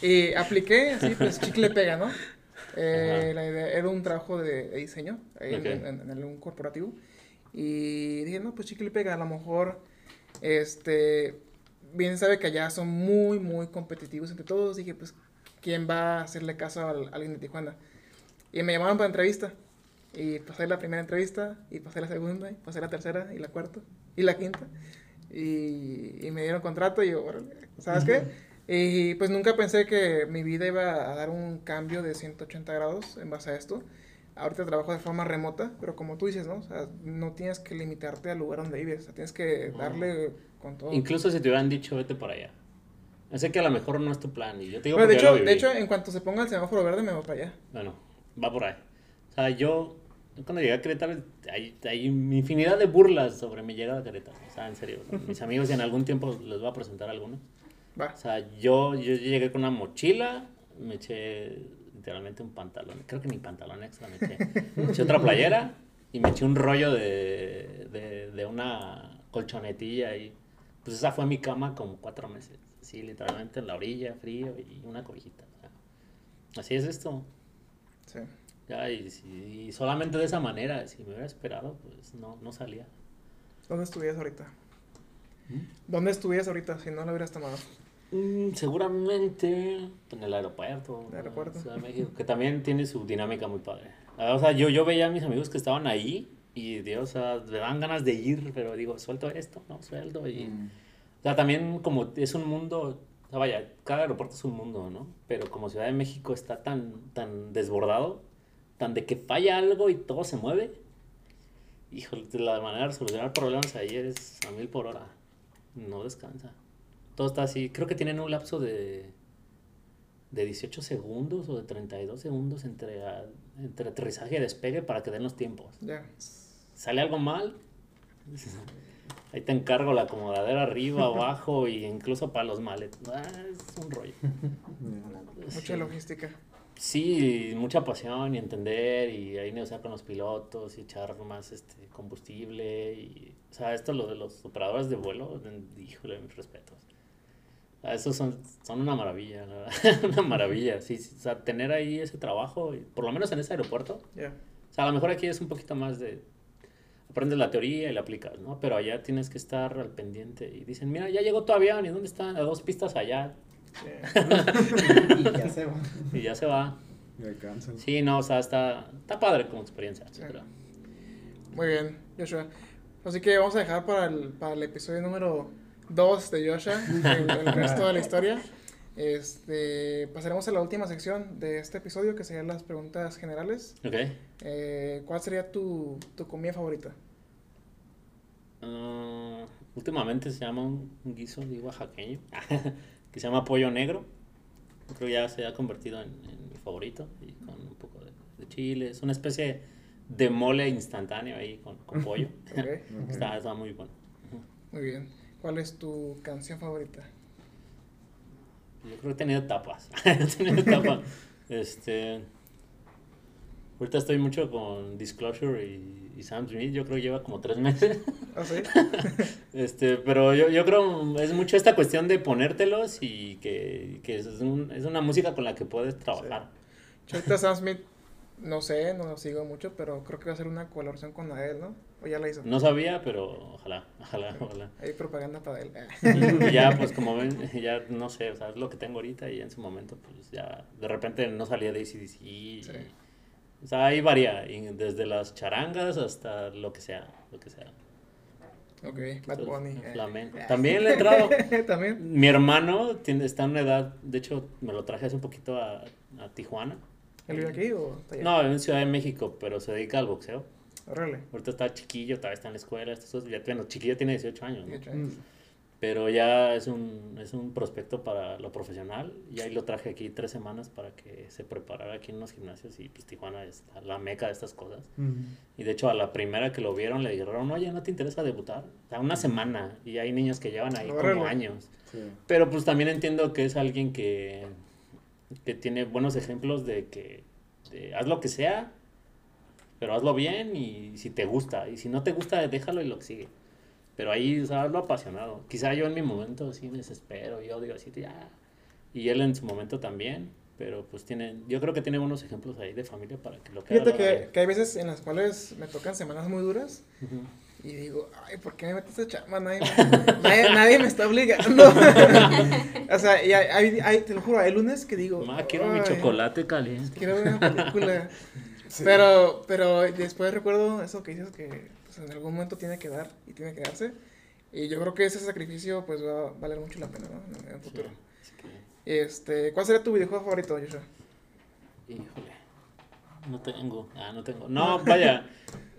y apliqué, así, pues chicle pega, ¿no? Eh, la idea era un trabajo de, de diseño ahí en- en, en un corporativo. Y dije, no, pues chicle pega, a lo mejor, este, bien sabe que allá son muy, muy competitivos entre todos. Dije, pues, ¿quién va a hacerle caso al- a alguien de Tijuana? Y me llamaron para entrevista. Y pasé la primera entrevista, y pasé la segunda, y pasé la tercera, y la cuarta, y la quinta. Y, y me dieron contrato, y yo, ¿sabes qué? Y pues nunca pensé que mi vida iba a dar un cambio de 180 grados en base a esto. Ahorita trabajo de forma remota, pero como tú dices, ¿no? O sea, no tienes que limitarte al lugar donde vives, o sea, tienes que darle con todo. Incluso si te hubieran dicho, vete para allá. Sé que a lo mejor no es tu plan. Y yo te digo Pero de hecho, de hecho, en cuanto se ponga el semáforo verde, me voy para allá. Bueno, va por ahí. O sea, yo yo cuando llegué a Querétaro hay, hay infinidad de burlas sobre mi llegada a Querétaro. O sea, en serio. Mis amigos y en algún tiempo les voy a presentar algunos. Va. O sea, yo, yo llegué con una mochila, me eché literalmente un pantalón, creo que ni pantalón extra me eché. Me eché otra playera y me eché un rollo de, de, de una colchonetilla ahí. pues esa fue mi cama como cuatro meses. Sí, literalmente en la orilla, frío y una cobijita. así es esto. Sí. Ya, y, y solamente de esa manera, si me hubiera esperado, pues no, no salía. ¿Dónde estuvieras ahorita? ¿Mm? ¿Dónde estuvieras ahorita si no lo hubieras tomado? Mm, seguramente en el aeropuerto. ¿El aeropuerto? en Ciudad de México, que también tiene su dinámica muy padre. Ah, O sea, yo, yo veía a mis amigos que estaban ahí y, Dios, o sea, me dan ganas de ir, pero digo, suelto esto, ¿no? Suelto y... Mm. O sea, también como es un mundo, o sea, vaya, cada aeropuerto es un mundo, ¿no? Pero como Ciudad de México está tan, tan desbordado, tan de que falla algo y todo se mueve, híjole, la manera de solucionar problemas ahí es a mil por hora, no descansa. Todo está así, creo que tienen un lapso de, de 18 segundos o de 32 segundos entre, a- entre aterrizaje y despegue para que den los tiempos. Sale algo mal, ahí te encargo la acomodadera arriba, abajo e incluso para los maletes. Ah, es un rollo. Mucha Sí. logística. Sí, mucha pasión y entender y ahí negociar con los pilotos y echar más este combustible y o sea, esto lo de los operadores de vuelo, híjole, mis respetos. Ah, Esos son, son una maravilla, la verdad, una maravilla, sí, sí, o sea, tener ahí ese trabajo, por lo menos en ese aeropuerto, Ya. o sea, a lo mejor aquí es un poquito más de aprendes la teoría y la aplicas, ¿no? Pero allá tienes que estar al pendiente y dicen, mira, ya llegó tu avión, ¿y dónde está? A dos pistas allá, y ya se va. y ya se va. Y alcanzan. Sí, no, o sea, está, está padre como experiencia. Muy bien, Joshua. Así que vamos a dejar para el, para el episodio número 2 de Joshua el, el resto de la historia. Este, pasaremos a la última sección de este episodio que serían las preguntas generales. Ok. Eh, ¿Cuál sería tu, tu comida favorita? Ah, últimamente se llama un, un guiso de oaxaqueño que se llama pollo negro. Creo que ya se ha convertido en, en mi favorito y con un poco de, de chile. Es una especie de mole instantáneo ahí con, con pollo. Ok, está, está muy bueno. Muy bien. ¿Cuál es tu canción favorita? Yo creo que he tenido etapas. he tenido etapas. Este. Ahorita estoy mucho con Disclosure y, y Sam Smith. Yo creo que lleva como tres meses. ¿Ah, sí? Este, pero yo, yo creo es mucho esta cuestión de ponértelos y que, que es, un- es una música con la que puedes trabajar. Yo ahorita Sam Smith, no sé, no lo sigo mucho, pero creo que va a hacer una colaboración con Adele, ¿no? ¿O ya la hizo? No sabía, pero ojalá, ojalá, ojalá. Hay propaganda para él. Y ya, pues como ven, ya no sé, o sea, es lo que tengo ahorita y en su momento, pues ya, de repente no salía de ACDC. y- Sí. O sea, ahí varía, desde las charangas hasta lo que sea, lo que sea. ok, Bad Bunny. eh. También le he entrado. También. Mi hermano tiene, está en una edad, de hecho, me lo traje hace un poquito a, a Tijuana. ¿Él vive aquí o está allá? No, vive en Ciudad de México, pero se dedica al boxeo. Órale. Ahorita está chiquillo, todavía está en la escuela, cosas, ya, bueno, chiquillo tiene 18 años, ¿no? 18 años. Pero ya es un, es un prospecto para lo profesional y ahí lo traje aquí tres semanas para que se preparara aquí en unos gimnasios y pues Tijuana es la, meca de estas cosas. Y de hecho a la primera que lo vieron le dijeron, oye, ¿no te interesa debutar? O sea, una semana y hay niños que llevan ahí como años. Sí. Pero pues también entiendo que es alguien que, que tiene buenos ejemplos de que de, haz lo que sea, pero hazlo bien y si te gusta. Y si no te gusta, déjalo y lo que sigue. Pero ahí, o sea, hazlo apasionado. Quizá yo en mi momento sí desespero y odio así, ya. Y él en su momento también. Pero pues tiene, yo creo que tiene buenos ejemplos ahí de familia para que lo que Fíjate que, que hay veces en las cuales me tocan semanas muy duras. Y digo, ay, ¿por qué me metes esta chamba? Nadie, me- nadie, nadie me está obligando. o sea, y hay, hay- hay- te lo juro, hay lunes que digo, Ma, quiero mi "Ay, chocolate caliente. Quiero ver una película. Pero, pero después recuerdo eso que dices que pues, en algún momento tiene que dar y tiene que darse. Y yo creo que ese sacrificio pues va a valer mucho la pena, ¿no? En, el Sí, futuro. Este, ¿cuál sería tu videojuego favorito, Joshua? Híjole. No tengo. Ah, no tengo. No, vaya.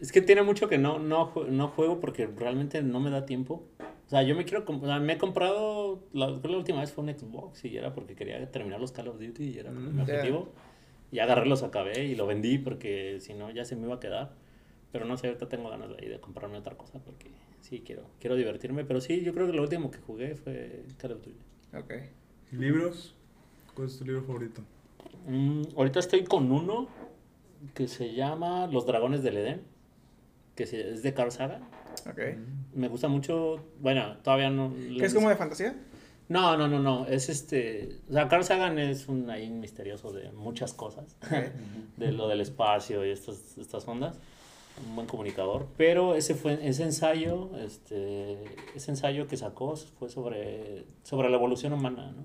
Es que tiene mucho que no, no, no juego porque realmente no me da tiempo. O sea, yo me quiero. O sea, me he comprado. La, la última vez fue un Xbox y era porque quería terminar los Call of Duty y era como mi Mm, ya. objetivo. Y agarré, los acabé y lo vendí porque si no ya se me iba a quedar. Pero no sé, ahorita tengo ganas de, ahí de comprarme otra cosa porque sí quiero, quiero divertirme. Pero sí, yo creo que lo último que jugué fue Call of Duty. Ok. ¿Libros? ¿Cuál es tu libro favorito? Mm, ahorita estoy con uno que se llama Los Dragones del Edén, que es de Carl Sagan. Ok. Me gusta mucho, bueno, todavía no... ¿Que es como de fantasía? No, no, no, no, es este... O sea, Carl Sagan es un ahí misterioso de muchas cosas, de lo del espacio y estas, estas ondas, un buen comunicador, pero ese fue ese ensayo, este, ese ensayo que sacó fue sobre, sobre la evolución humana, ¿no?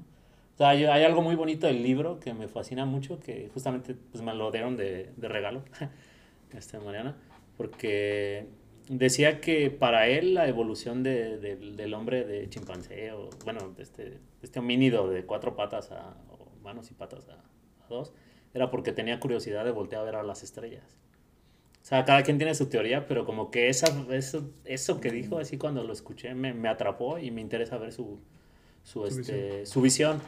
O sea, hay, hay algo muy bonito del libro que me fascina mucho, que justamente pues, me lo dieron de, de regalo, este, Mariana, porque decía que para él la evolución de- del- del hombre de chimpancé, o bueno, de este, de este homínido de cuatro patas a, o manos y patas a, a dos, era porque tenía curiosidad de voltear a ver a las estrellas. O sea, cada quien tiene su teoría, pero como que esa, eso, eso que dijo, así cuando lo escuché, me, me atrapó y me interesa ver su, su, Su este, su visión.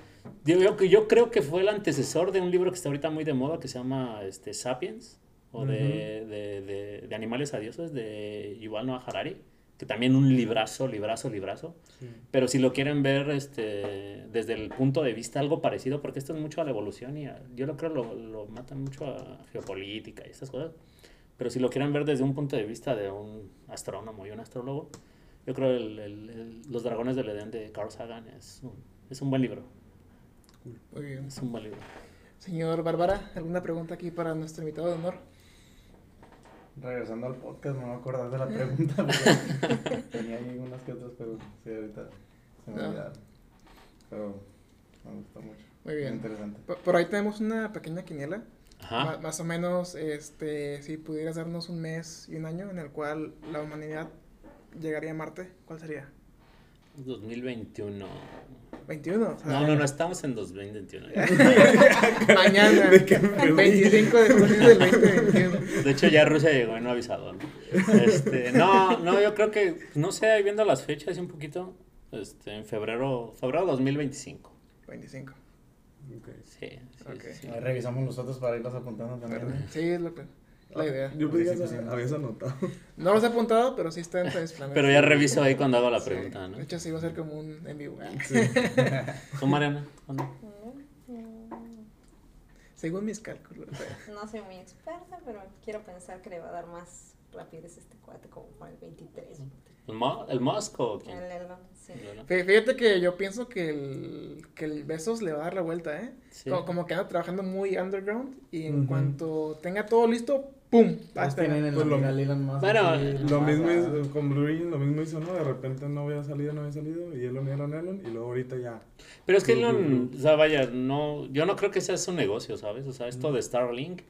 Yo, yo, yo creo que fue el antecesor de un libro que está ahorita muy de moda que se llama este, Sapiens, o de, de, de, de Animales a Dioses, de Yuval Noah Harari, que también un librazo, librazo, librazo. Pero si lo quieren ver este, desde el punto de vista algo parecido, porque esto es mucho a la evolución y a- yo lo creo lo, lo matan mucho a geopolítica y estas cosas. Pero si lo quieren ver desde un punto de vista de un astrónomo y un astrólogo, yo creo el, el- el- Los Dragones del Edén de Carl Sagan es un, es un buen libro. Muy bien. Es un buen libro. Señor Bárbara, ¿alguna pregunta aquí para nuestro invitado de honor? Regresando al podcast, no me acordaba de la pregunta. tenía ahí unas que otras, pero sí, ahorita se me olvidaron. Pero me gustó mucho. Muy bien. Interesante. Por, por ahí tenemos una pequeña quiniela. Ajá. Más o menos, este, si pudieras darnos un mes y un año en el cual la humanidad llegaría a Marte, ¿cuál sería? 2021. 21. o sea, No, no, no, estamos en 2021. Mañana, 25 de junio del 2021. De hecho, ya Rusia llegó y no ha avisado, ¿no? Este, no, no, yo creo que, no sé, ahí viendo las fechas un poquito, este, en febrero, febrero 2025. 25. Ok. Sí, sí, sí. Ahí revisamos nosotros para irlos apuntando también. Sí, es lo que, la idea. Yo pensé que Sí, sí, sí. habías anotado. No los he apuntado, pero sí está en mis planes. Pero ya reviso ahí cuando hago la Sí. pregunta, ¿no? De hecho, sí va a ser como un en vivo. ¿Tú, Mariana? ¿O no? Según mis cálculos. No soy muy experta, pero quiero pensar que le va a dar más rapidez este cuate como para el 23. ¿El, Mo- el Musk o quién? El Elon, sí. Fíjate que yo pienso que el, que el Besos le va a dar la vuelta, ¿eh? Sí. Como, como que anda trabajando muy underground y en cuanto tenga todo listo, ¡pum! Tienen Pues lo- Bueno, así, Lo más, mismo ah, es, con Blue Origin, lo mismo hizo, ¿no? De repente no había salido, no había salido, y Elon, Elon, Elon, y luego ahorita ya. Pero es que Elon, o sea, vaya, no, yo no creo que sea su negocio, ¿sabes? O sea, esto de Starlink,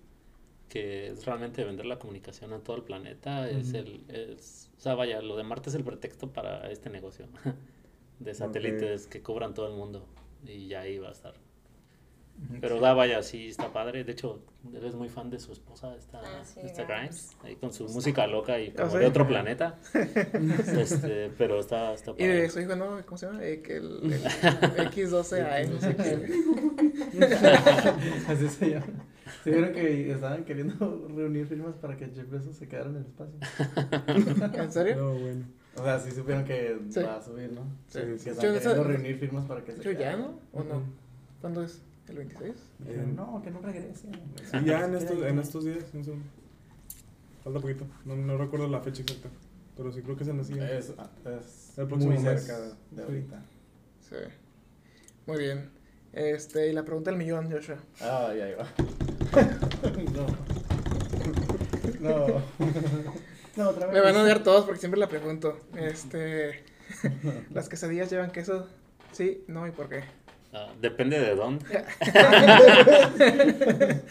que es realmente vender la comunicación a todo el planeta, es el, es, o sea, vaya, lo de Marte es el pretexto para este negocio de satélites que cubran todo el mundo y ya ahí va a estar. Pero da, vaya, sí, está padre. De hecho, eres muy fan de su esposa, esta, Ah, sí, esta Grimes. Grimes, ahí con su música loca y como sé. de otro planeta. este, pero está, está Y de padre. su hijo, ¿no? ¿Cómo se llama? Eh, que el, el X12A, no sé qué. Así se llama. ¿Se vieron que estaban queriendo reunir firmas para que Jeff Bezos se quedara en el espacio? ¿En serio? No, bueno. O sea, sí supieron que Sí. va a subir, ¿no? Sí. Que Yo están queriendo reunir firmas para que se ¿Yo ya, quedara. no? ¿O no? ¿Cuándo es? ¿El 26? Dijeron, no, que no regrese. Sí, ya en estos, en estos días. en su- Falta poquito. No, no recuerdo la fecha exacta. Pero sí creo que es en la siguiente. Es, es El próximo muy mes. cerca de, de Sí. ahorita. Sí. Muy bien. Este, y la pregunta del millón, Joshua. Ah, ya iba. no. No. No, otra vez. Me van a odiar todos porque siempre la pregunto. Este, ¿las quesadillas llevan queso? Sí, no, ¿y por qué? Depende de dónde.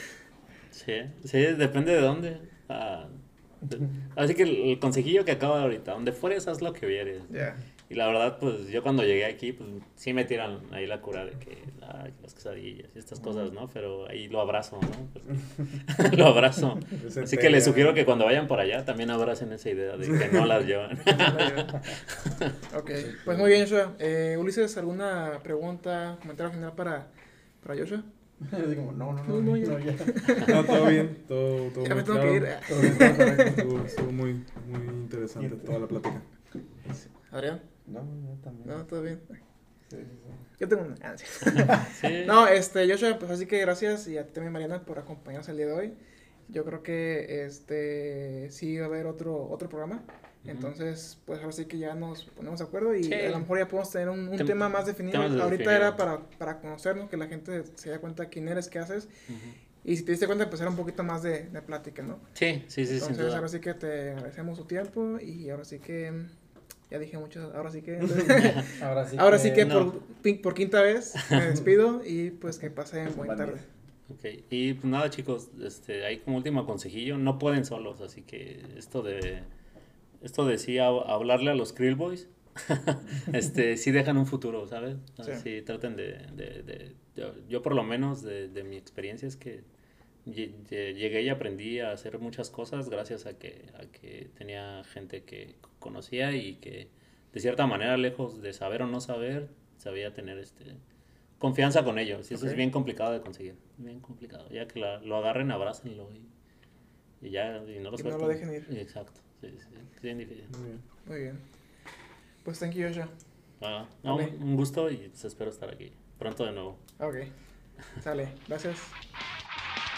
sí, sí, depende de dónde. Ah, de- así que el, el consejillo que acabo de ahorita, donde fueres, haz lo que vieres. Y la verdad, pues yo cuando llegué aquí, pues sí me tiran ahí la cura de que ay, las quesadillas y estas cosas, ¿no? Pero ahí lo abrazo, ¿no? Porque- lo abrazo. Así que les sugiero que cuando vayan por allá también abracen esa idea de que no las llevan. Ok, pues muy bien, Joshua. Eh, Ulises, ¿alguna pregunta, comentario final para, para Joshua? Como, no, no, no. No, no, ya. no, todo bien. Todo, todo Ya me muy tengo claro. que ir. Todo bien, todo correcto. Estuvo, estuvo muy, muy interesante toda la plática. Adrián, No, yo también. ¿no? ¿Todo bien? Sí, sí, sí. Yo tengo una. Ah, sí. No, este, Joshua, pues así que gracias y a ti también, Mariana, por acompañarnos el día de hoy. yo creo que este sí va a haber otro, otro programa. Entonces, pues ahora sí que ya nos ponemos de acuerdo y Sí. a lo mejor ya podemos tener un, un Tem- tema más definido. Ahorita era para, para conocernos, que la gente se dé cuenta quién eres, qué haces. Y si te diste cuenta, pues era un poquito más de, de plática, ¿no? Sí, sí, sí, sin Entonces, duda. ahora sí que te agradecemos su tiempo y ahora sí que, ya dije mucho, ahora sí que, Ahora sí. ahora sí que no. por, pin- por quinta vez me despido y pues que pasen buena Vale. tarde. Ok, y pues nada chicos, este, ahí como último consejillo, no pueden solos, así que esto de, esto de sí hab- hablarle a los Krill Boys, este, sí dejan un futuro, ¿sabes? Sí. Sí, traten de, de, de- yo, yo por lo menos de, de mi experiencia es que lle- lle- llegué y aprendí a hacer muchas cosas gracias a que, a que tenía gente que conocía y que de cierta manera, lejos de saber o no saber, sabía tener este confianza con ellos. Y eso es bien complicado de conseguir. Bien complicado. Ya que la- lo agarren, abrácenlo y, y ya, y no lo Y no lo suelten. dejen ir. Exacto. Sí, sí, sí. Es bien difícil. Muy bien. Muy bien. Pues thank you, Joshua. Ah, no, un gusto y pues espero estar aquí pronto de nuevo. Ok. Sale. Gracias.